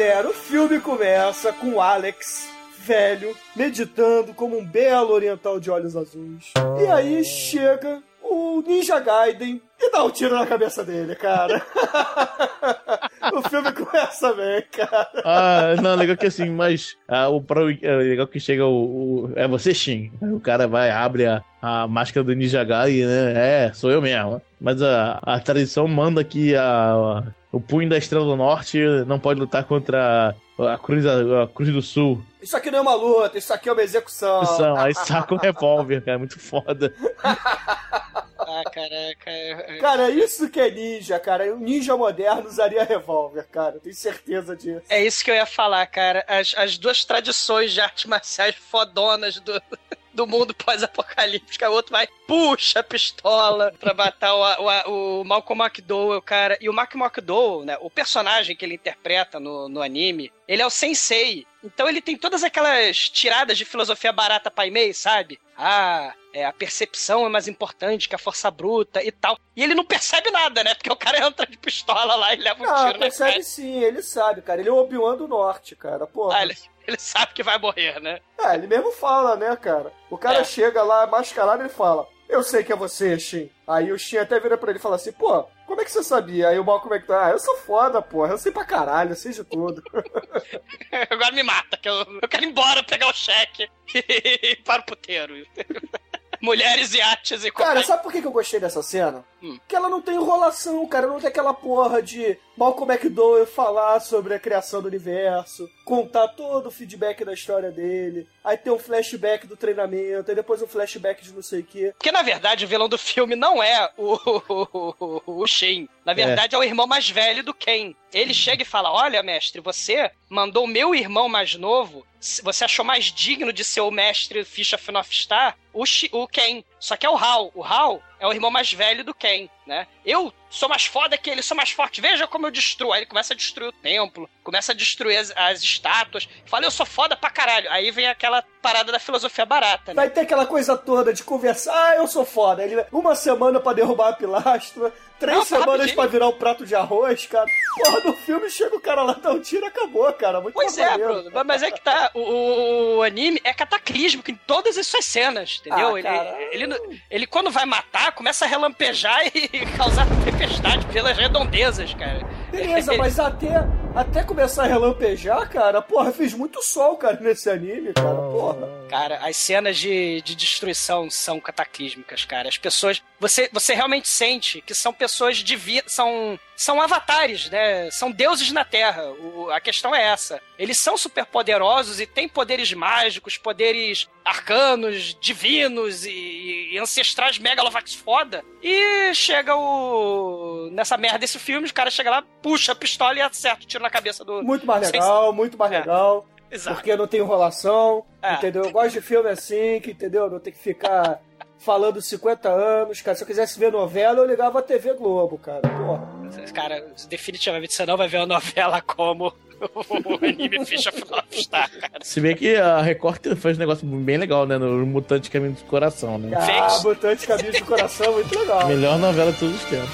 Galera, o filme começa com Alex, velho, meditando como um belo oriental de olhos azuis. E aí chega o Ninja Gaiden e dá um tiro na cabeça dele, cara. o filme começa bem, cara. Ah, não, legal que assim, mas ah, o pro, é legal que chega o, o- É você, Shin. O cara vai, abre a, a máscara do Ninja Gai, né? É, sou eu mesmo. Mas a, a tradição manda que a, o punho da Estrela do Norte não pode lutar contra a Cruz, a, Cruz do Sul. Isso aqui não é uma luta, isso aqui é uma execução. São, aí saca o revólver, cara. Muito foda. Ah, caraca. Cara, isso que é ninja, cara. O ninja moderno usaria revólver, cara. Eu tenho certeza disso. É isso que eu ia falar, cara. As, as duas tradições de artes marciais fodonas do, do mundo pós-apocalíptico. O outro vai, puxa a pistola pra matar o, o, o Malcolm McDowell, cara. E o Mark McDowell, né? O personagem que ele interpreta no, no anime, ele é o sensei. Então ele tem todas aquelas tiradas de filosofia barata pai mei, sabe? Ah, é, a percepção é mais importante que a força bruta e tal. E ele não percebe nada, né? Porque o cara entra de pistola lá e leva um Ah, tiro na percebe cara. sim, ele sabe, cara. Ele é o Obi-Wan do Norte, cara. Porra. Ah, ele, ele sabe que vai morrer, né? É, ele mesmo fala, né, cara? O cara É. chega lá mascarado e ele fala: eu sei que é você, Shin. Aí o Shin até vira pra ele e fala assim, pô, como é que você sabia? Aí o Malcolm é que tá, ah, eu sou foda, porra, eu sei pra caralho, eu sei de tudo. Agora me mata, que eu, eu quero ir embora pegar o cheque e para o puteiro. Mulheres e artes e Cara, sabe por que eu gostei dessa cena? Hum. Que ela não tem enrolação, cara. Não tem aquela porra de Malcolm McDowell falar sobre a criação do universo, contar todo o feedback da história dele, aí tem um flashback do treinamento, aí depois um flashback de não sei o quê. Porque, na verdade, o vilão do filme não é o, o, o, o Shin. Na verdade, é. o irmão mais velho do Ken. Ele chega e fala: Olha, mestre, você mandou o meu irmão mais novo. Você achou mais digno de ser o mestre Ficha of Star? O, o Ken. Só que é o Hal. O Hal é o irmão mais velho do Ken, né? Eu sou mais foda que ele, sou mais forte. Veja como eu destruo. Aí ele começa a destruir o templo, começa a destruir as, as estátuas. Fala, eu sou foda pra caralho. Aí vem aquela parada da filosofia barata, né? Vai ter aquela coisa toda de conversar, ah, eu sou foda. Ele, uma semana pra derrubar a pilastra, três Não, semanas pra virar um prato de arroz, cara. Porra, no filme chega o cara lá, dá um tiro e acabou, cara. Muito Pois é. Bruno, mas é que tá. O, o- anime é cataclísmico em todas as suas cenas, entendeu? Ah, ele, ele, não- ele, quando vai matar, começa a relampejar e causar tempestade pelas redondezas, cara. Beleza, mas até, até começar a relampejar, cara, porra, fez muito sol, cara, nesse anime, cara, porra. Cara, as cenas de, de destruição são cataclísmicas, cara. As pessoas. Você, você realmente sente que são pessoas de vida. São, são avatares, né? São deuses na Terra. O- a questão é essa. Eles são superpoderosos e têm poderes mágicos, poderes arcanos, divinos e, e ancestrais megalovax foda. E chega o. Nessa merda desse filme, os caras chegam lá, puxa a pistola e acerta o tiro na cabeça do. Muito mais Sem- legal, muito mais É. legal. Exato. Porque não tem enrolação, É. entendeu? Eu gosto de filme assim, que, entendeu? Não tem que ficar falando 50 anos, cara. Se eu quisesse ver novela, eu ligava a TV Globo, cara. Porra. Cara, definitivamente você não vai ver uma novela como o anime Ficha of Star, cara. Se bem que a Record faz um negócio bem legal, né? No Mutante Caminho do Coração, né? Ah, Fez. Mutante Caminho do Coração, muito legal. Melhor novela de todos os tempos.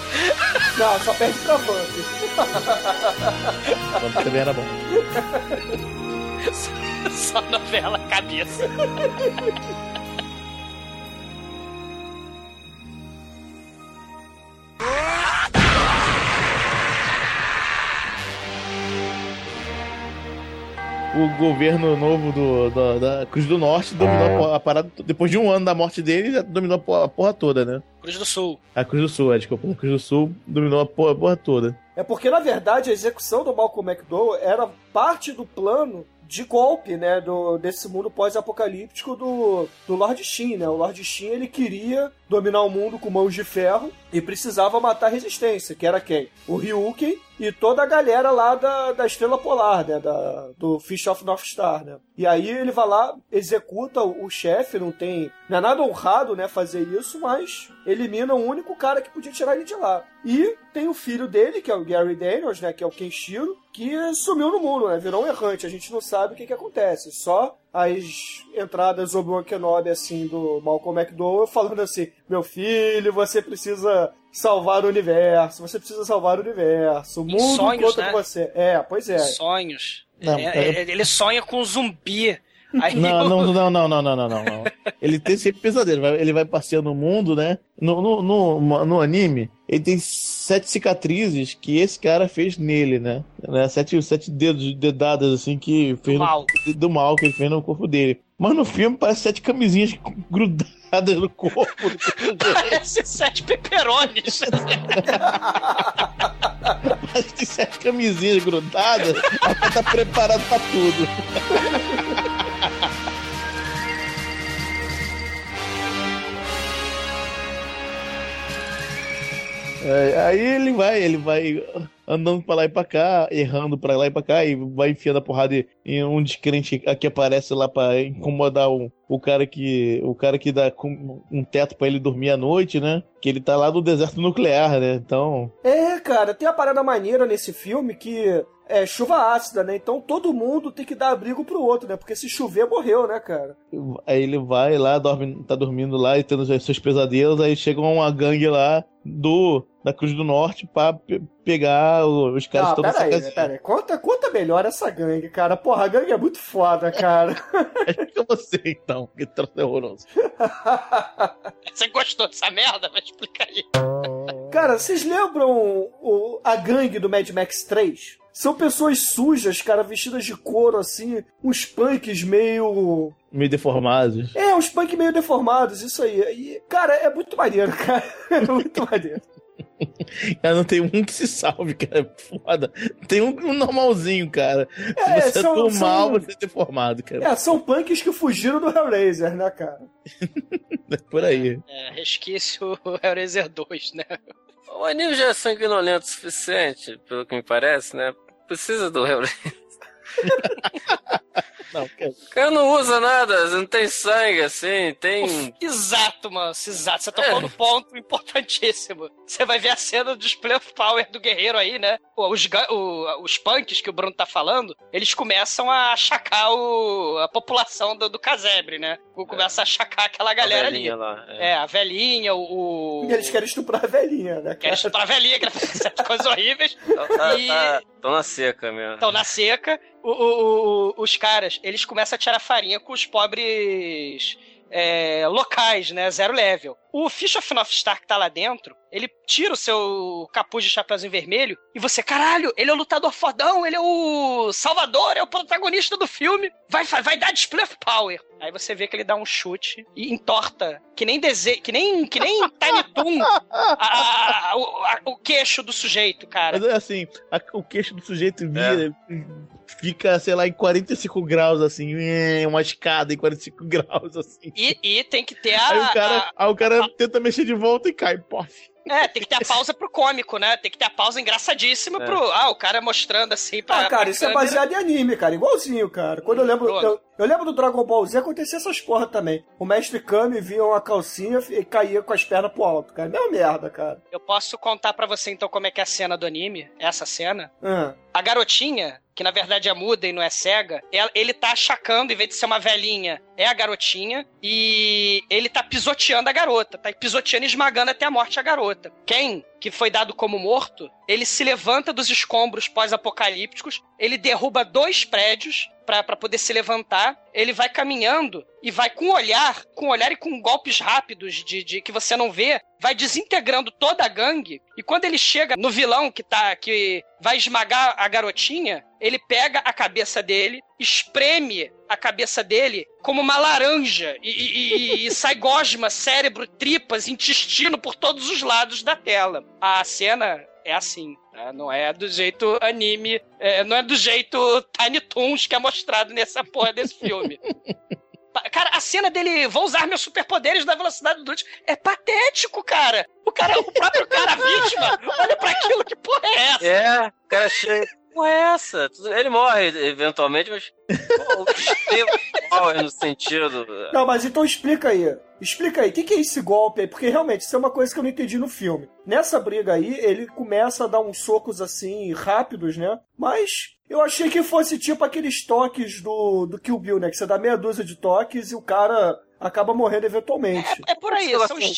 Não, só perde pra Vamp. Então, também era bom. Só novela cabeça. O governo novo do, da, da Cruz do Norte dominou a po- a, parada. Depois de um ano da morte dele, já dominou a porra toda, né? Cruz do Sul. A Cruz do Sul, é, desculpa. A Cruz do Sul dominou a porra, a porra toda. É porque, na verdade, a execução do Malcolm McDowell era parte do plano de golpe, né, do, desse mundo pós-apocalíptico do, do Lord Shin, né? O Lord Shin, ele queria dominar o mundo com mãos de ferro e precisava matar a resistência, que era quem? O Ryuken e toda a galera lá da, da Estrela Polar, né, da, do Fish of North Star, né? E aí ele vai lá, executa o, o chefe, não tem... Não é nada honrado, né, fazer isso, mas elimina o único cara que podia tirar ele de lá. E tem o filho dele, que é o Gary Daniels, né, que é o Kenshiro, que sumiu no mundo, né, virou um errante. A gente não sabe o que que acontece, só as entradas Obi-Wan Kenobi, assim, do Malcolm McDowell, falando assim, meu filho, você precisa salvar o universo, você precisa salvar o universo, o mundo sonhos, conta né? com você. É, pois é. Sonhos. Não, É, é- ele sonha com um zumbi. Aí Não, o- não, não, não, não, não, não, não, não. Ele tem sempre pesadelo. Ele vai passeando no mundo, né? No, no, no, no anime, ele tem sete cicatrizes que esse cara fez nele, né? né? Sete, sete dedos, dedadas, assim, que fez. no- mal. do mal que ele fez no corpo dele. Mas no filme parece sete camisinhas grudadas no corpo. Parece sete peperones. Que tem sete camisinhas grudadas. Mas tá preparado pra tudo. É, aí ele vai, ele vai andando pra lá e pra cá, errando pra lá e pra cá, e vai enfiando a porrada em um descrente que aparece lá pra incomodar o, o cara que o cara que dá um teto pra ele dormir à noite, né? Que ele tá lá no deserto nuclear, né? Então, É, cara, tem a parada maneira nesse filme que é chuva ácida, né? Então todo mundo tem que dar abrigo pro outro, né? Porque se chover, morreu, né, cara? Aí ele vai lá, dorme, tá dormindo lá e tendo seus pesadelos, aí chega uma gangue lá do da Cruz do Norte pra pe- pegar os caras Ah, que estão pera nessa aí, casinha. pera aí. Conta, conta melhor essa gangue, cara. Porra, a gangue é muito foda, cara. Explica você, então, que troço horroroso. Você gostou dessa merda? Vai explicar aí. Cara, vocês lembram o- a gangue do Mad Max 3? São pessoas sujas, cara, vestidas de couro, assim, uns punks meio. Meio deformados. É, uns punks meio deformados, isso aí. E, cara, é muito maneiro, cara. É muito maneiro. Cara, não tem um que se salve, cara. é Foda. Tem um, um normalzinho, cara. É, Se você são- é do são- mal, você é deformado, cara. É, são punks que fugiram do Hellraiser, né, cara? É por aí. É, resquício Hellraiser 2, né? O anime já é sanguinolento o suficiente, pelo que me parece, né? Precisa do Hellraiser. Não, cara. O cara não usa nada, não tem sangue assim, tem. Exato, mano. Exato. Você tocou É. no ponto importantíssimo. Você vai ver a cena do display of power do guerreiro aí, né? Os, o- os punks que o Bruno tá falando, eles começam a achacar o- a população do, do casebre, né? Começa a achacar aquela galera a ali. velhinha lá. é. É, a velhinha, o. o... E eles querem estuprar a velhinha, né? Querem estuprar a velhinha, querem fazer certas coisas horríveis. Tá, tá, E- tá- tão na seca mesmo. Estão na seca. O- o- o- os caras, eles começam a tirar farinha com os pobres é, locais, né? Zero level. O Fish of North Star que tá lá dentro, ele tira o seu capuz de chapéuzinho vermelho e você, caralho, ele é o lutador fodão, ele é o salvador, é o protagonista do filme, vai, vai, vai dar display of power. Aí você vê que ele dá um chute e entorta, que nem dese... que nem, que nem Tiny Toon, a- a- a- o, a- o queixo do sujeito, cara. Mas é assim, a- o queixo do sujeito vira, fica, sei lá, em 45 graus, assim, é, uma escada em 45 graus, assim. E, e tem que ter a. Aí o cara, a- aí o cara tenta mexer de volta e cai, pof. é, tem que ter a pausa pro cômico, né? Tem que ter a pausa engraçadíssima É. pro. Ah, o cara mostrando assim pra. Ah, cara, pra isso é câmera. baseado em anime, cara. Igualzinho, cara. Quando eu lembro. Eu, eu lembro do Dragon Ball Z, acontecia essas porra também. O mestre Kami vinha uma calcinha e caía com as pernas pro alto, cara. Mesma merda, cara. Eu posso contar pra você então como é que é a cena do anime, essa cena. Ah. A garotinha, que na verdade é muda e não é cega, ela- ele tá achacando, em vez de ser uma velhinha, é a garotinha, e ele tá pisoteando a garota, tá pisoteando e esmagando até a morte a garota. Quem, que foi dado como morto, ele se levanta dos escombros pós-apocalípticos, ele derruba dois prédios pra poder se levantar, ele vai caminhando e vai com olhar, com olhar e com golpes rápidos de, de que você não vê, vai desintegrando toda a gangue, e quando ele chega no vilão que tá que vai esmagar a garotinha, ele pega a cabeça dele, espreme a cabeça dele como uma laranja e, e- e- e sai gosma, cérebro, tripas, intestino por todos os lados da tela. A cena é assim, tá? não é do jeito anime, é, não é do jeito Tiny Toons que é mostrado nessa porra desse filme. Cara, a cena dele, vou usar meus superpoderes da velocidade do luz, é patético, cara. O cara, o próprio cara vítima, olha pra aquilo, que porra é essa? É, o cara chega. Porra, é essa? Ele morre eventualmente, mas. O power no sentido. Não, mas então explica aí. Explica aí, o que, que é esse golpe aí? Porque realmente isso é uma coisa que eu não entendi no filme. Nessa briga aí, ele começa a dar uns socos assim, rápidos, né? Mas eu achei que fosse tipo aqueles toques do, do Kill Bill, né? Que você dá meia dúzia de toques e o cara acaba morrendo eventualmente. É por aí, Sei lá, são tem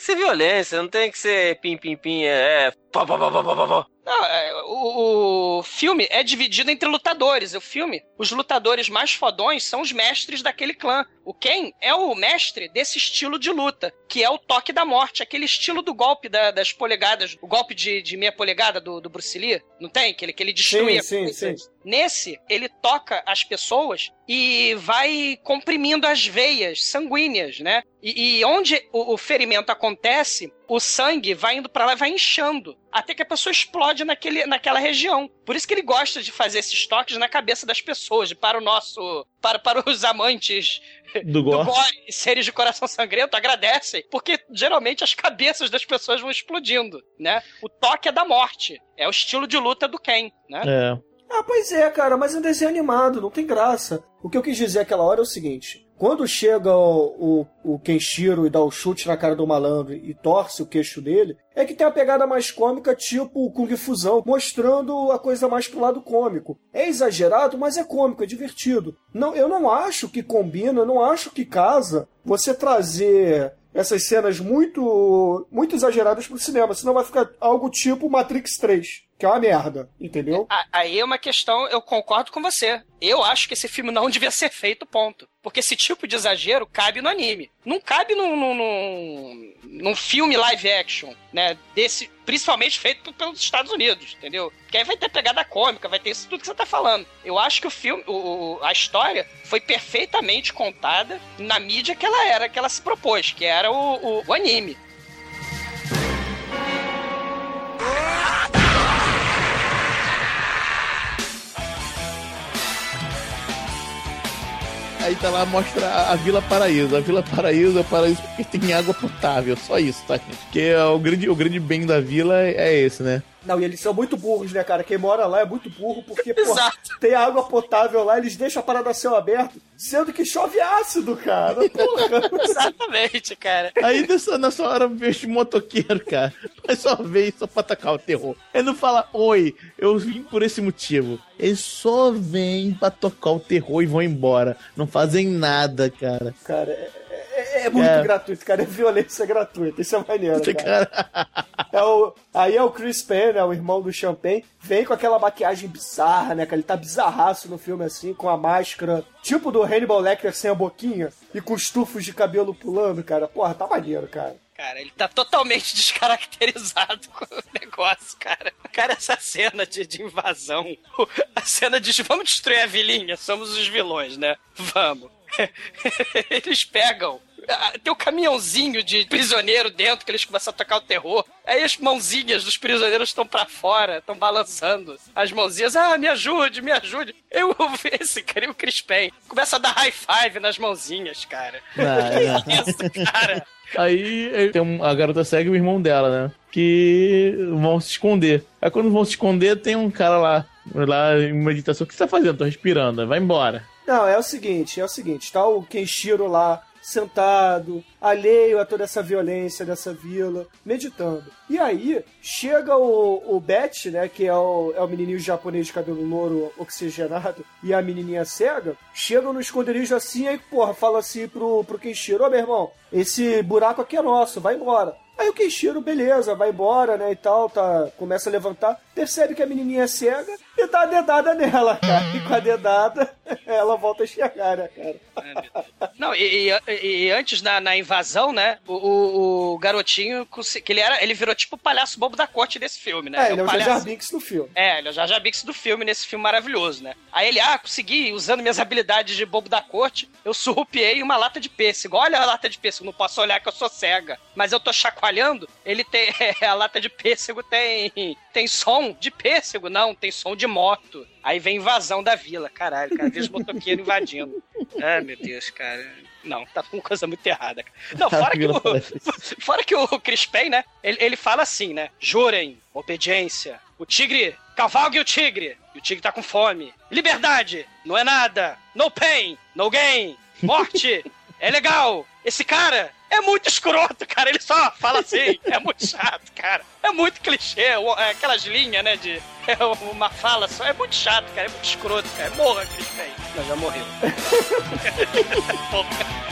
que ser violência, não tem que ser pim pim pim, é. é pá, pá, pá, pá, pá, pá, pá. Não, é, o, o filme é dividido entre lutadores. O filme, os lutadores mais fodões são os mestres daquele clã. O Ken é o mestre desse estilo de luta, que é o toque da morte, aquele estilo do golpe da- das polegadas, o golpe de, de meia polegada do, do Bruce Lee, não tem? Que ele, que ele destruía. Sim, sim, sim. Nesse, ele toca as pessoas e vai comprimindo as veias sanguíneas, né? E, e onde o, o ferimento acontece, o sangue vai indo pra lá e vai inchando. Até que a pessoa explode naquele, naquela região. Por isso que ele gosta de fazer esses toques na cabeça das pessoas. Para o nosso. Para, para os amantes Do do gore e seres de coração sangrento, agradecem. Porque geralmente as cabeças das pessoas vão explodindo, né? O toque é da morte. É o estilo de luta do Ken, né? É. Ah, pois é, cara, mas é um desenho animado, não tem graça. O que eu quis dizer aquela hora é o seguinte: quando chega o, o, o Kenshiro e dá o chute na cara do malandro e torce o queixo dele, é que tem a pegada mais cômica, tipo o Kung Fusão, mostrando a coisa mais pro lado cômico. É exagerado, mas é cômico, é divertido. Não, eu não acho que combina, eu não acho que casa você trazer essas cenas muito muito exageradas pro cinema, senão vai ficar algo tipo Matrix 3, que é uma merda, entendeu? Aí é uma questão, eu concordo com você. Eu acho que esse filme não devia ser feito, ponto. Porque esse tipo de exagero cabe no anime. Não cabe num, num, num, filme live action, né? Desse, principalmente feito pelos Estados Unidos, entendeu? Porque aí vai ter pegada cômica, vai ter isso tudo que você tá falando. Eu acho que o filme, o- a história foi perfeitamente contada na mídia que ela era, que ela se propôs, que era o, o- o anime. Aí tá lá, mostra a, Vila Paraíso. A Vila Paraíso é paraíso porque tem água potável, só isso, tá, gente? Porque é o grande, o grande bem da vila é esse, né? Não, e eles são muito burros, né, cara? Quem mora lá é muito burro, porque, pô, tem água potável lá, eles deixam a parada a céu aberto, sendo que chove ácido, cara. Porra. Exatamente, cara. Aí nessa, nessa hora vejo o motoqueiro, cara. Mas só vem só pra atacar o terror. Ele não fala, oi, eu vim por esse motivo. Eles só vêm pra tocar o terror e vão embora. Não fazem nada, cara. Cara, é, é- é muito É. gratuito, cara. É violência gratuita. Isso é maneiro, cara. cara. É o, aí é o Chris Penn, né, o irmão do Champagne, vem com aquela maquiagem bizarra, né, cara? Ele tá bizarraço no filme, assim, com a máscara, tipo do Hannibal Lecter sem a boquinha, e com os tufos de cabelo pulando, cara. Porra, tá maneiro, cara. Cara, ele tá totalmente descaracterizado com o negócio, cara. Cara, essa cena de, de invasão, a cena de vamos destruir a vilinha, somos os vilões, né? Vamos. Eles pegam. ah, Tem um caminhãozinho de prisioneiro dentro que eles começam a tocar o terror. Aí as mãozinhas dos prisioneiros estão pra fora, estão balançando. As mãozinhas, ah, me ajude, me ajude. Eu, esse cara, e o Chris Payne, começa a dar high five nas mãozinhas, cara. Não, não. Isso, cara. Aí tem a garota segue o irmão dela, né? Que vão se esconder. Aí quando vão se esconder, tem um cara lá, lá em meditação. O que você tá fazendo? Tô respirando. Vai embora. Não, é o seguinte, é o seguinte, tá o Kenshiro lá, sentado, alheio a toda essa violência dessa vila, meditando. E aí, chega o, o Bet, né, que é o, é o menininho japonês de cabelo louro oxigenado, e a menininha cega, chegam no esconderijo assim, aí, porra, fala assim pro, pro Kenshiro, ô meu irmão, esse buraco aqui é nosso, vai embora. Aí o Kenshiro, beleza, vai embora, né, e tal, tá, começa a levantar, percebe que a menininha é cega e dá a dedada nela, cara. E com a dedada, ela volta a enxergar, né, cara? Não, e, e- e antes na, na invasão, né? O, o- o garotinho, que ele era, ele virou tipo o palhaço bobo da corte desse filme, né? É, ele é o palhaço- Jar Binks no filme. É, ele é o Jar Jar Binks do filme, nesse filme maravilhoso, né? Aí ele, ah, consegui, usando minhas habilidades de bobo da corte, eu surrupiei uma lata de pêssego. Olha a lata de pêssego, não posso olhar que eu sou cega. Mas eu tô chacoalhando, ele tem, a lata de pêssego tem, tem som de pêssego, não, tem som de moto. Aí vem invasão da vila, caralho, cara, vejo motoqueiro invadindo. Ai, meu Deus, cara. Não, tá com coisa muito errada. cara. Não, fora que o. Fora que o Chris Payne, né? Ele, ele fala assim, né? Jurem, obediência. O tigre, cavalgue o tigre. E o tigre tá com fome. Liberdade, não é nada. No pain, no gain. Morte, é legal. Esse cara é muito escroto, cara. Ele só fala assim. É muito chato, cara. É muito clichê. é Aquelas linhas, né? De é uma fala só. É muito chato, cara. É muito escroto, cara. Morra, Chris Payne. Não, já morreu. Porra.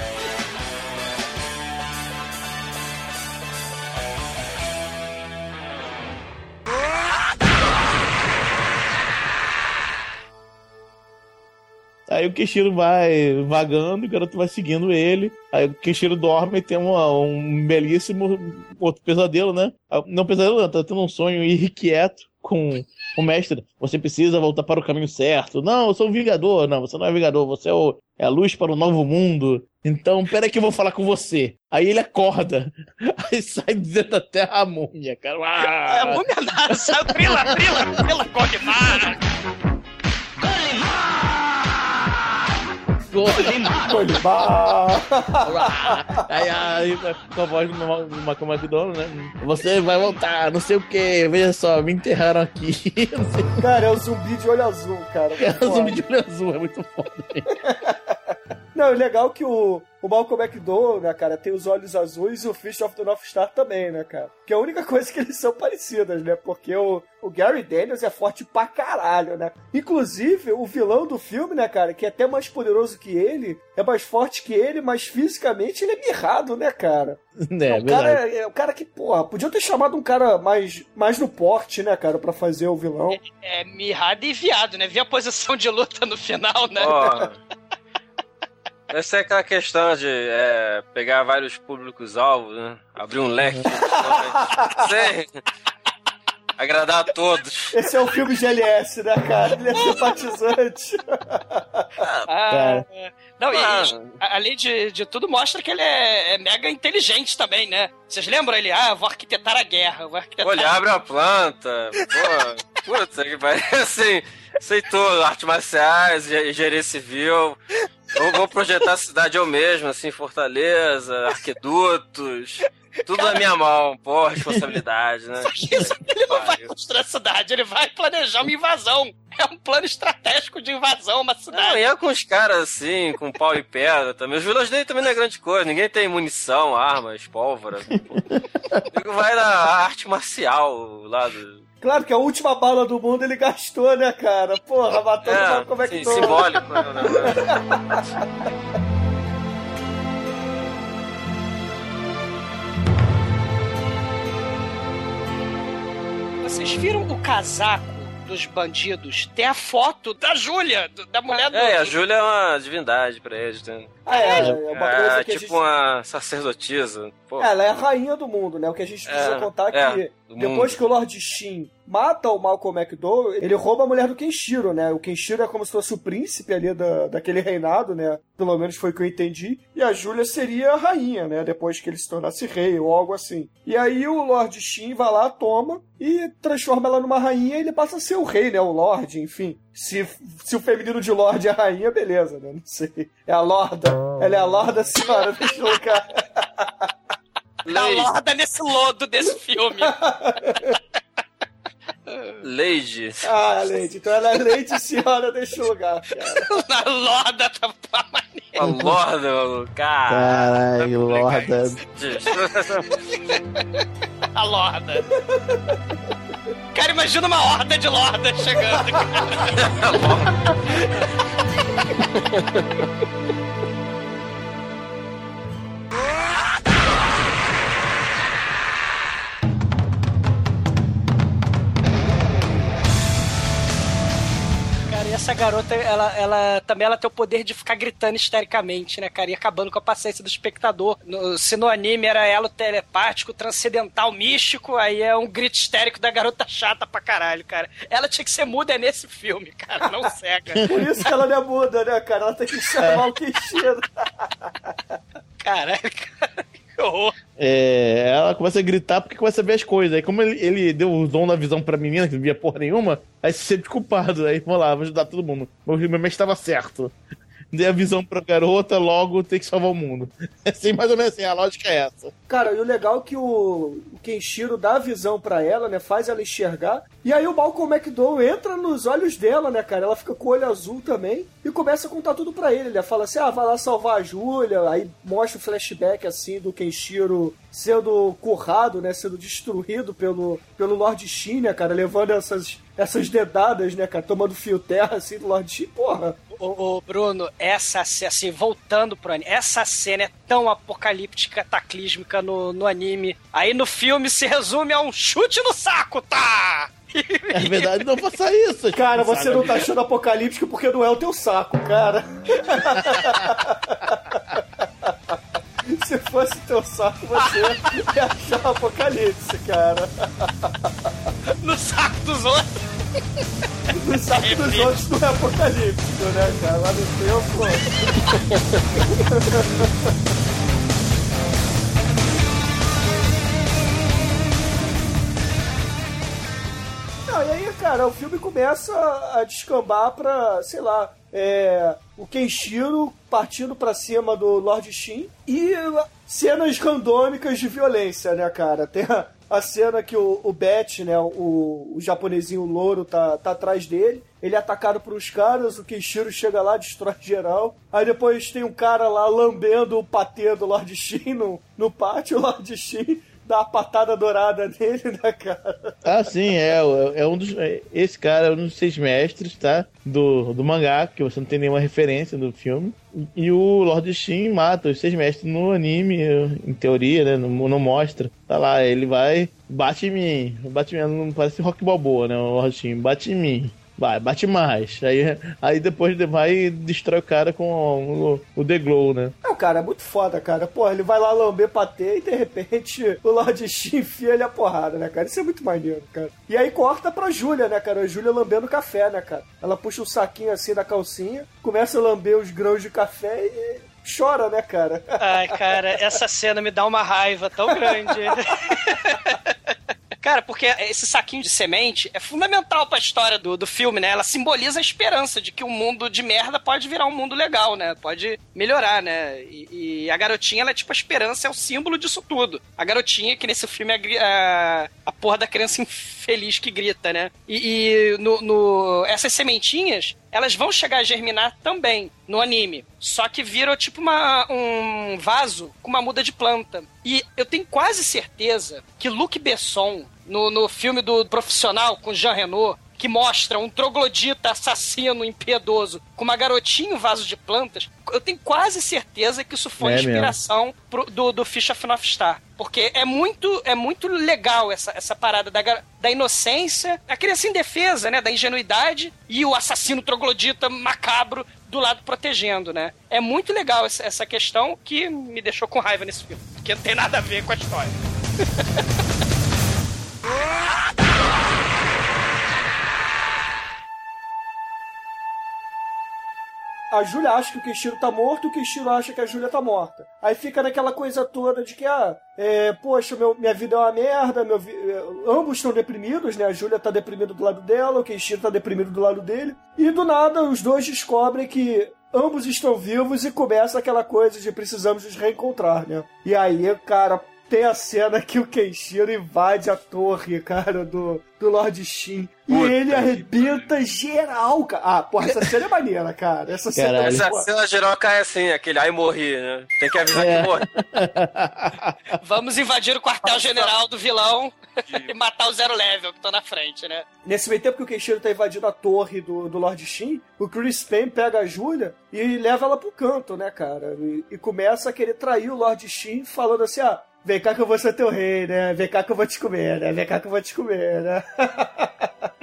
Aí o Kishiro vai vagando e o garoto vai seguindo ele. Aí o Kishiro dorme e tem uma- um belíssimo outro pesadelo, né? Ah, Não pesadelo, não, tá tendo um sonho irrequieto com o mestre. Você precisa voltar para o caminho certo. Não, eu sou um vingador. Não, você não é vingador, você é, o- é a luz para o novo mundo. Então, pera que eu vou falar com você. Aí ele acorda. Aí sai da terra a múmia, cara. É, a Ah, múmia nada, saiu trila, trila, trila, Golimar. Aí, aí com a voz do Macau McDonald, né? Você vai voltar, não sei o que, veja só, me enterraram aqui. Cara, é o zumbi de olho azul, cara. o é Foda. zumbi de olho azul, é muito foda. Não, é legal que o, o Malcolm McDowell, né, cara, tem os olhos azuis e o Fish of the North Star também, né, cara? Que é a única coisa que eles são parecidas, né? Porque o, o Gary Daniels é forte pra caralho, né? Inclusive, o vilão do filme, né, cara, que é até mais poderoso que ele, é mais forte que ele, mas fisicamente ele é mirrado, né, cara? É, o cara é, é o cara que, porra, podia ter chamado um cara mais, mais no porte, né, cara, pra fazer o vilão. É mirrado e viado, né? Vi a posição de luta no final, né? Ó, essa é aquela questão de é, pegar vários públicos-alvos, né? Abrir um leque. Sei. Agradar a todos. Esse é o filme GLS, né, cara? Ele é simpatizante. Ah, não, e, Ah. e, além de, de tudo, mostra que ele é, é mega inteligente também, né? Vocês lembram ele? Ah, eu vou arquitetar a guerra, vou arquitetar Pô, ele abre a planta. Pô, putz, que parece assim. Sei tudo, artes marciais, ge- engenharia civil. Vou, vou projetar a cidade eu mesmo, assim, Fortaleza, arquedutos. Tudo na minha mão, pô, responsabilidade, né? Isso, ele não vai construir a cidade, ele vai planejar uma invasão. É um plano estratégico de invasão uma Não, cidade. e é com os caras assim, com pau e pedra também. Os vilões dele também não é grande coisa. Ninguém tem munição, armas, pólvora. Ele vai na arte marcial lá do. Claro que a última bala do mundo ele gastou, né, cara? Porra, matando o Malcolm sim, McDowell. simbólico, né, o negócio. Vocês viram o casaco dos bandidos? Tem a foto da Júlia, da mulher do. É, a Júlia é uma divindade pra eles. Né? Ah, é, é uma coisa É, que a tipo gente... uma sacerdotisa. Pô, Ela é a rainha do mundo, né? O que a gente precisa É, contar é é, que depois que o Lord Shin mata o Malcolm McDowell, ele rouba a mulher do Kenshiro, né? O Kenshiro é como se fosse o príncipe ali da, daquele reinado, né? Pelo menos foi o que eu entendi. E a Júlia seria a rainha, né? Depois que ele se tornasse rei ou algo assim. E aí o Lord Shin vai lá, toma e transforma ela numa rainha e ele passa a ser o rei, né? O Lorde, enfim. Se, se o feminino de Lorde é rainha, beleza, né? Não sei. É a Lorda. Ela é a Lorda, senhora. Deixa eu colocar. A Lady, lorda nesse lodo desse filme. Lady. Ah, Leite. Então ela é Leite senhora deste lugar, cara. Na lorda tá tá maneiro. Uma lorda, maluco. Cara. Caralho, Lorda. A lorda. Cara, imagina uma horda de lorda chegando. Cara, essa garota, ela, ela também ela tem o poder de ficar gritando histericamente, né, cara? E acabando com a paciência do espectador. No- se no anime era ela o telepático, transcendental, místico, aí é um grito histérico da garota chata pra caralho, cara. Ela tinha que ser muda é nesse filme, cara, não cega. Por isso que ela não é muda, né, cara? Ela tem que chamar o Kenshiro. Caralho, cara, que horror. É, ela começa a gritar porque começa a ver as coisas. Aí, como ele, ele deu o dom da visão pra menina, que não via porra nenhuma, aí se sente culpado. Aí, vamos lá, vou ajudar todo mundo. Meu meu mestre estava certo. Dei a visão pra garota, logo tem que salvar o mundo. Assim, mais ou menos assim, a lógica é essa. Cara, e o legal é que o, o Kenshiro dá a visão pra ela, né? Faz ela enxergar. E aí o Malcolm McDowell entra nos olhos dela, né, cara? Ela fica com o olho azul também e começa a contar tudo pra ele. Ele fala assim: ah, vai lá salvar a Júlia. Aí mostra o flashback, assim, do Kenshiro sendo currado, né? Sendo destruído pelo, pelo Lord Shin, né, cara? Levando essas, essas dedadas, né, cara? Tomando fio terra, assim, do Lord Shin. Porra, Ô, ô, Bruno, essa cena, assim, voltando pro anime, essa cena é tão apocalíptica, cataclísmica no, no anime. Aí no filme se resume a um chute no saco, tá? É verdade, não faça isso. Cara, Sabe? você não tá achando apocalíptico porque não é o teu saco, cara. Se fosse teu saco, você ia achar apocalipse, cara. No saco dos outros. No saco dos outros não é apocalíptico, né, cara? Lá no pô. Não, e aí, cara, o filme começa a descambar pra, sei lá, é, o Kenshiro partindo pra cima do Lord Shin e cenas randômicas de violência, né, cara? Tem a, a cena que o, o Bet, né, o, o japonesinho louro, tá, tá atrás dele. Ele é atacado por uns caras, o Kenshiro chega lá, destrói geral. Aí depois tem um cara lá lambendo o patê do Lord Shin no, no pátio, o Lord Shin dá a patada dourada nele, né, cara? Ah, sim, é, é um dos. é- Esse cara é um dos seis mestres, tá? Do, do mangá, que você não tem nenhuma referência do filme. E, e o Lord Shin mata os seis mestres no anime, em teoria, né? Não, não mostra. Tá lá, ele vai, bate em mim. Bate em mim, não parece rock balboa, né? O Lord Shin, bate em mim. Vai, bate mais. Aí, aí depois vai e destrói o cara com o, o The Glow, né? Não, cara, é muito foda, cara. Porra, ele vai lá lamber patê e de repente o Lord Shin enfia ele a porrada, né, cara? Isso é muito maneiro, cara. E aí corta pra Júlia, né, cara? A Júlia lambendo café, né, cara? Ela puxa um saquinho assim da calcinha, começa a lamber os grãos de café e chora, né, cara? Ai, cara, essa cena me dá uma raiva tão grande. Cara, porque esse saquinho de semente é fundamental pra história do, do filme, né? Ela simboliza a esperança de que um mundo de merda pode virar um mundo legal, né? Pode melhorar, né? E, e a garotinha, ela é tipo a esperança, é o símbolo disso tudo. A garotinha, que nesse filme é a, gri- a, a porra da criança infeliz que grita, né? E, e no, no- essas sementinhas, elas vão chegar a germinar também no anime. Só que viram tipo uma, um vaso com uma muda de planta. E eu tenho quase certeza que Luc Besson, no, no filme do Profissional com Jean Reno, que mostra um troglodita assassino impiedoso com uma garotinha em vaso de plantas, eu tenho quase certeza que isso foi É inspiração pro- do, do Fish of North Star. Porque é muito, é muito legal essa, essa parada da, da inocência, a criança indefesa, né? Da ingenuidade e o assassino troglodita macabro do lado protegendo, né? É muito legal essa, essa questão que me deixou com raiva nesse filme. Porque não tem nada a ver com a história. A Júlia acha que o Kenshiro tá morto, o Kenshiro acha que a Júlia tá morta. Aí fica naquela coisa toda de que, ah, é, poxa, meu- minha vida é uma merda, meu é, ambos estão deprimidos, né? A Júlia tá deprimida do lado dela, o Kenshiro tá deprimido do lado dele. E do nada, os dois descobrem que ambos estão vivos e começa aquela coisa de precisamos nos reencontrar, né? E aí, cara, tem a cena que o Kenshiro invade a torre, cara, do, do Lord Shin. E Puta ele que arrebenta geral, cara. Ah, porra, essa cena é maneira, cara. Essa cena Caralho. é Essa cena geral cai assim, aquele ai morri, né? Tem que avisar É. que morri. Vamos invadir o quartel-general do vilão e matar o zero level que estão na frente, né? Nesse meio tempo que o Kenshiro tá invadindo a torre do, do Lord Shin, o Chris Payne pega a Julia e leva ela pro canto, né, cara? E, e começa a querer trair o Lord Shin, falando assim, ah, vem cá que eu vou ser teu rei, né? Vem cá que eu vou te comer, né? Vem cá que eu vou te comer, né?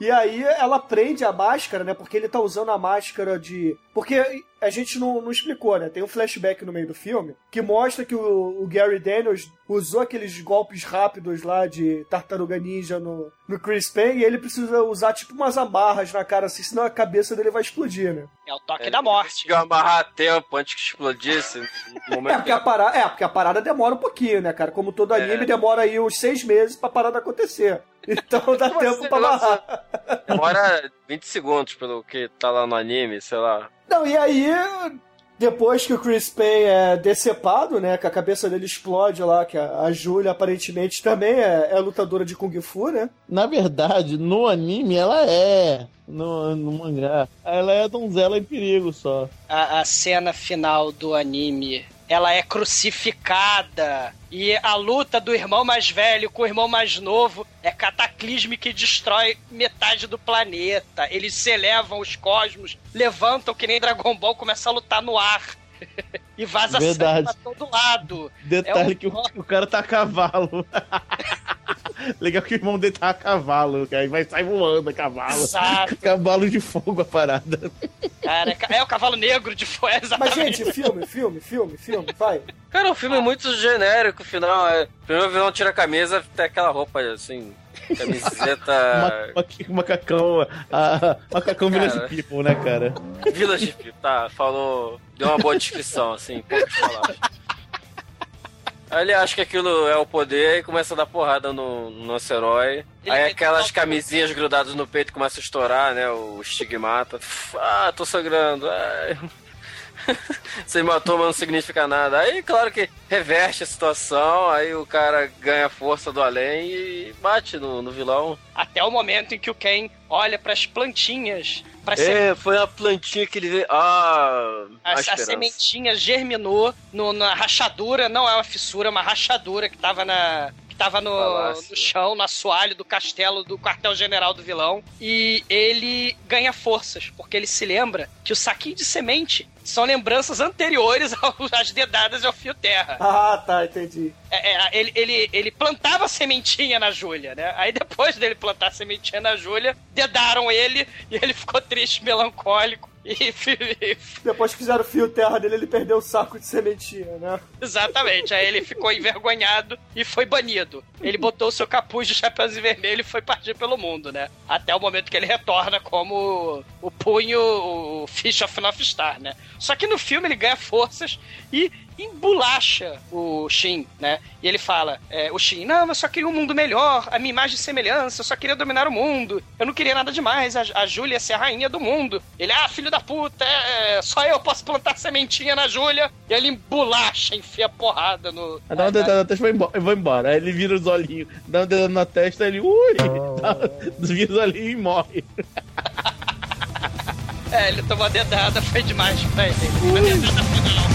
E aí ela prende a máscara, né? Porque ele tá usando a máscara de. Porque a gente não, não explicou, né? Tem um flashback no meio do filme que mostra que o, o Gary Daniels usou aqueles golpes rápidos lá de tartaruga ninja no, no Chris Payne e ele precisa usar tipo umas amarras na cara assim, senão a cabeça dele vai explodir, né? É o toque da morte. Conseguiu amarrar a tempo antes que explodisse. No É momento porque, a parada, é, porque a parada demora um pouquinho, né, cara? Como todo anime, demora aí uns seis meses pra parada acontecer. Então dá tempo assim, pra amarrar. Demora 20 segundos pelo que tá lá no anime, sei lá. Não, e aí, depois que o Chris Payne é decepado, né, que a cabeça dele explode lá, que a, a Julia aparentemente também é, é lutadora de Kung Fu, né? Na verdade, no anime ela é. No, no mangá. Ela é a donzela em perigo só. A, a cena final do anime, ela é crucificada. E a luta do irmão mais velho com o irmão mais novo é cataclísmica e destrói metade do planeta. Eles se elevam os cosmos, levantam que nem Dragon Ball, começa a lutar no ar. e vaza Verdade. sangue pra todo lado. Detalhe É um- que o, o cara tá a cavalo. Legal que o irmão dele tá a cavalo, que aí vai sair voando a cavalo. Exato. Cavalo de fogo a parada. Cara, é o cavalo negro de fogo, Mas, exatamente. gente, filme, filme, filme, filme, vai. Cara, o filme é muito genérico, o final é. Primeiro o vilão tira a camisa, tem aquela roupa assim. Camiseta. Ma- ma- macacão. A, macacão Cara. Village People, né, cara? Village People, tá, falou. Deu uma boa descrição, assim, poucas palavras. Aí ele acha que aquilo é o poder e começa a dar porrada no, no nosso herói. Ele Aí aquelas que- camisinhas grudadas no peito começam a estourar, né? O estigmata. Ah, tô sangrando. Ai. Você matou, mas não significa nada. Aí, claro que reverte a situação, aí o cara ganha força do além e bate no, no vilão. Até o momento em que o Ken olha pras plantinhas, pra É, foi a plantinha que ele vê. Ah, A, a, a sementinha germinou no- na rachadura, não é uma fissura, é uma rachadura que tava na. tava no, no chão, no assoalho do castelo do quartel-general do vilão. E ele ganha forças, porque ele se lembra que o saquinho de semente são lembranças anteriores às dedadas ao fio terra. Ah, tá, entendi. É, é, ele, ele, ele plantava sementinha na Júlia, né? Aí depois dele plantar sementinha na Júlia, dedaram ele e ele ficou triste, melancólico. Depois que fizeram o fio terra dele, ele perdeu o saco de sementinha, né? Exatamente. Aí ele ficou envergonhado e foi banido. Ele botou o seu capuz de chapéuzinho vermelho e foi partir pelo mundo, né? Até o momento que ele retorna como o punho, o Fish of North Star, né? Só que no filme ele ganha forças e embolacha o Shin, né? E ele fala, é, o Shin, não, eu só queria um mundo melhor, a minha imagem e semelhança, eu só queria dominar o mundo, eu não queria nada demais, a, a Júlia ia ser a rainha do mundo. Ele, ah, filho da puta, é, só eu posso plantar sementinha na Júlia. E ele embolacha, enfia porrada no... Dá uma dedada na testa e vai embora, vai embora. Aí ele vira os olhinhos, dá uma dedada na testa, ele, ui, dá, vira os olhinhos e morre. É, ele tomou a dedada, foi demais pra ele. Foi a dedada final.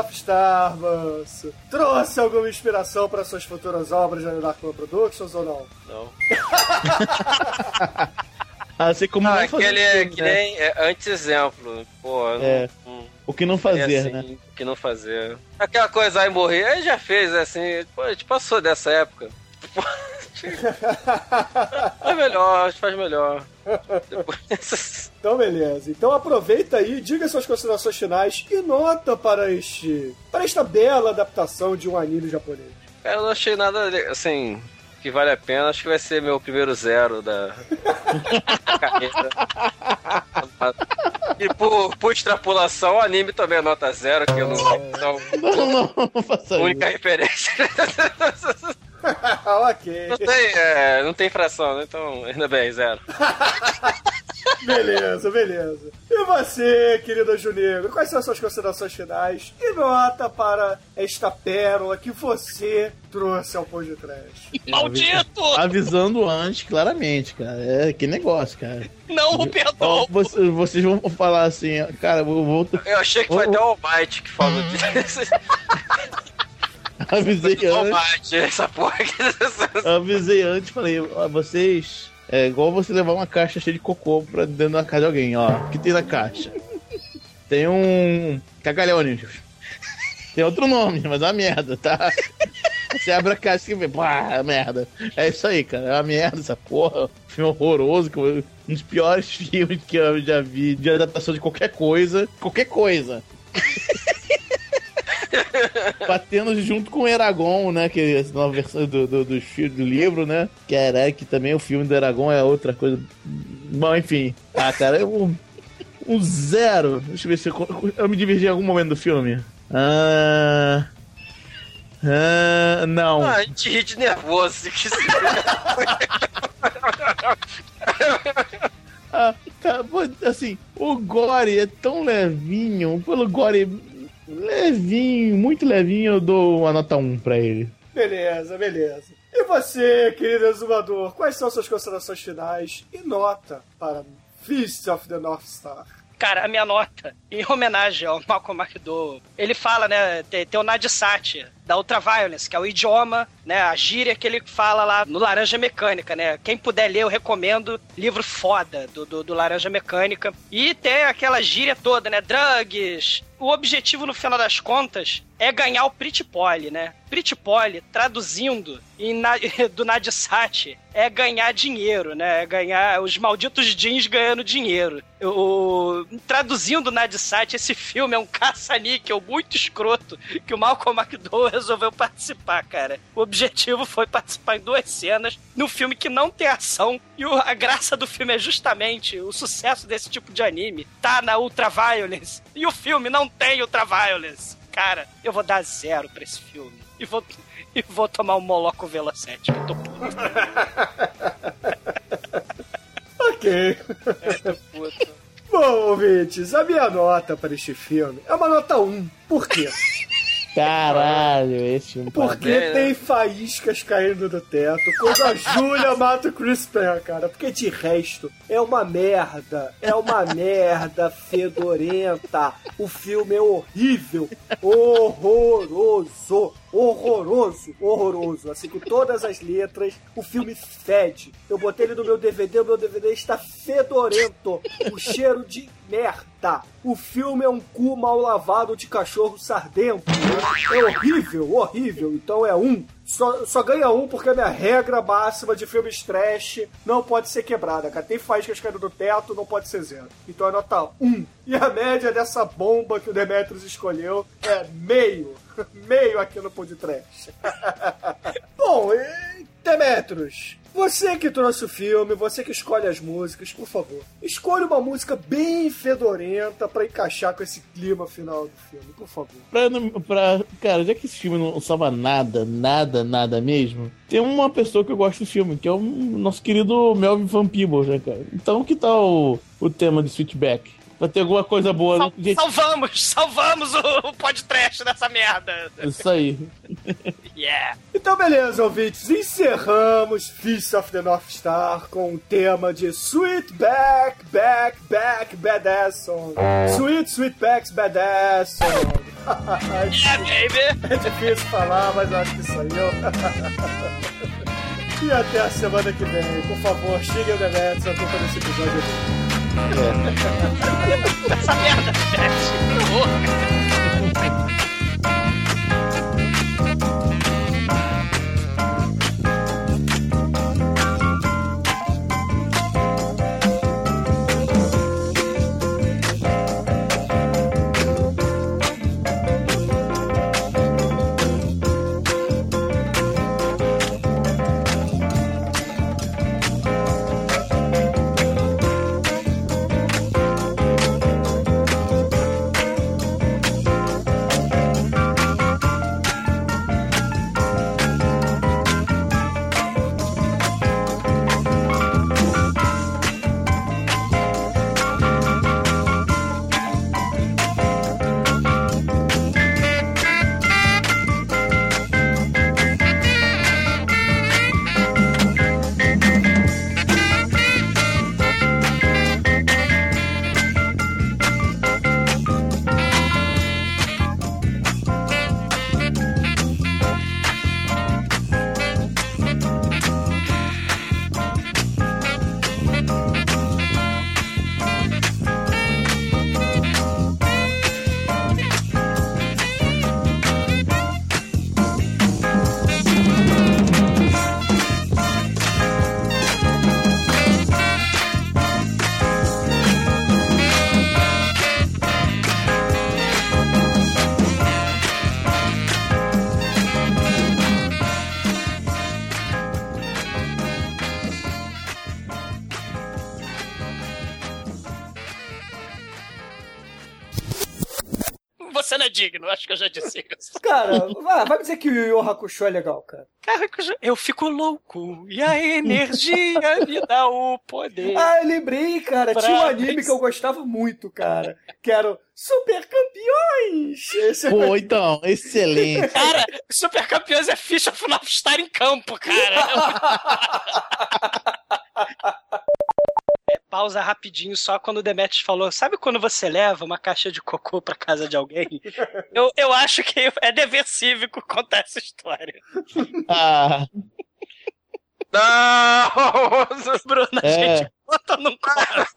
Of Star, Manso. Trouxe alguma inspiração para suas futuras obras da Dark One Productions ou não? Não. Assim como Ah, aquele é filme, que né? nem é, anti-exemplo. Pô, É. não- O que não é fazer, assim, né? O que não fazer. Aquela coisa, ai, morrer, aí já fez, assim. Pô, a gente passou dessa época. Faz melhor, a gente faz melhor. Depois... Então, beleza. Então aproveita aí, diga suas considerações finais e nota para este para esta bela adaptação de um anime japonês. Cara, eu não achei nada, assim, que vale a pena. Acho que vai ser meu primeiro zero da da carreira. E por, por extrapolação, o anime também é nota zero, que eu não. não Não, não, não faça a isso. única referência. ok. Não tem, é, não tem fração, né? Então, ainda bem, zero. Beleza, beleza. E você, querida Junegro, quais são as suas considerações finais e nota para esta pérola que você trouxe ao Pão de Trash? Maldito! Avisando antes, claramente, cara. É que negócio, cara. Não o Ó, perdoa! você- vocês vão falar assim, cara, eu vou. Eu achei que foi até o Almighty que falou disso. Avisei antes. Essa porra aqui. Avisei antes, falei, vocês. É igual você levar uma caixa cheia de cocô pra dentro da casa de alguém, ó. O que tem na caixa? Tem um. Cagalhões. Tem outro nome, mas é uma merda, tá? Você abre a caixa e vê, pá, é merda. É isso aí, cara. É uma merda essa porra. Filme horroroso, um dos piores filmes que eu já vi de adaptação de qualquer coisa. Qualquer coisa. Batendo junto com o Eragon, né? Que é essa nova versão do, do, do, do livro, né? Que era que também o filme do Eragon é outra coisa. Bom, enfim. Ah, cara, eu, um, zero. Deixa eu ver se eu, eu me divergi em algum momento do filme. Ah. Ah, não. Ah, a gente ri de nervoso. Que se... Ah, pô, assim, o Gore é tão levinho, pelo Gore levinho, muito levinho, eu dou uma nota 1 pra ele. Beleza, beleza. E você, querido exumador, quais são suas considerações finais e nota para Fist of the North Star? Cara, a minha nota, em homenagem ao Malcolm McDowell, ele fala, né, tem, tem o Nadsat, da Ultraviolence, que é o idioma, né, a gíria que ele fala lá no Laranja Mecânica, né? Quem puder ler, eu recomendo, livro foda do, do, do Laranja Mecânica. E tem aquela gíria toda, né, drugs, o objetivo, no final das contas, é ganhar o Pritipoli, né? Pritipoli, traduzindo em na, do Nadsat, é ganhar dinheiro, né? É ganhar os malditos jeans ganhando dinheiro. O, traduzindo Nadsat, esse filme é um caça-níquel muito escroto que o Malcolm McDowell resolveu participar, cara. O objetivo foi participar em duas cenas num filme que não tem ação e a graça do filme é justamente o sucesso desse tipo de anime. Tá na Ultraviolence e o filme não tem Ultraviolence. Cara, eu vou dar zero pra esse filme. E vou, e vou tomar um Moloco Velocete, que eu tô puto. Ok. Puta. Bom, ouvintes, a minha nota para este filme é uma nota 1. Por quê? Caralho, esse filme. Porque É, né? tem faíscas caindo do teto quando a Júlia mata o Chris Penn, cara. Porque de resto, é uma merda. É uma merda fedorenta. O filme é horrível. Horroroso. Horroroso. Horroroso. Assim, com todas as letras, o filme fede. Eu botei ele no meu DVD, o meu DVD está fedorento. O cheiro de merda. O filme é um cu mal lavado de cachorro sardento. É horrível, horrível. Então é um. Só, só ganha um porque a minha regra máxima de filmes trash não pode ser quebrada, cara. Tem faíscas caindo do teto, não pode ser zero. Então é nota um. E a média dessa bomba que o Demetrius escolheu é meio. Meio aqui no Pod Trash. Bom, e Demetrius, você que trouxe o filme, você que escolhe as músicas, por favor, escolha uma música bem fedorenta pra encaixar com esse clima final do filme, por favor. Pra, pra, cara, já que esse filme não salva nada, nada, nada mesmo, tem uma pessoa que eu gosto do filme, que é o nosso querido Melvin Van Peebles, né, cara? Então, que tal o, o tema de Switchback? Pra ter alguma coisa boa, Sal- né? Gente, salvamos, salvamos o, o podcast dessa merda. isso aí. Yeah. Então, beleza, ouvintes, encerramos Feast of the North Star com o tema de Sweet Back, Back, Back, Badass Song. Sweet, Sweet Backs, Badass Song. Yeah, baby. É difícil falar, mas eu acho que saiu. E até a semana que vem. Por favor, xinguem o Demetrius a culpa desse episódio aqui. Essa merda, Pet. Que horror. É digno, acho que eu já disse isso. Cara, vai, vai me dizer que o Yu Yu Hakusho é legal, cara. Cara, eu fico louco e a energia me dá o poder. Ah, eu lembrei, cara. Pra- Tinha um anime que eu gostava muito, cara. Que era o Super Campeões. Esse Pô, então, excelente. Cara, Super Campeões é ficha final estar em campo, cara. Pausa rapidinho só quando o Demetrius falou: Sabe quando você leva uma caixa de cocô pra casa de alguém? Eu, eu acho que é dever cívico contar essa história. Ah, Não! Bruna, a É. gente bota num quarto.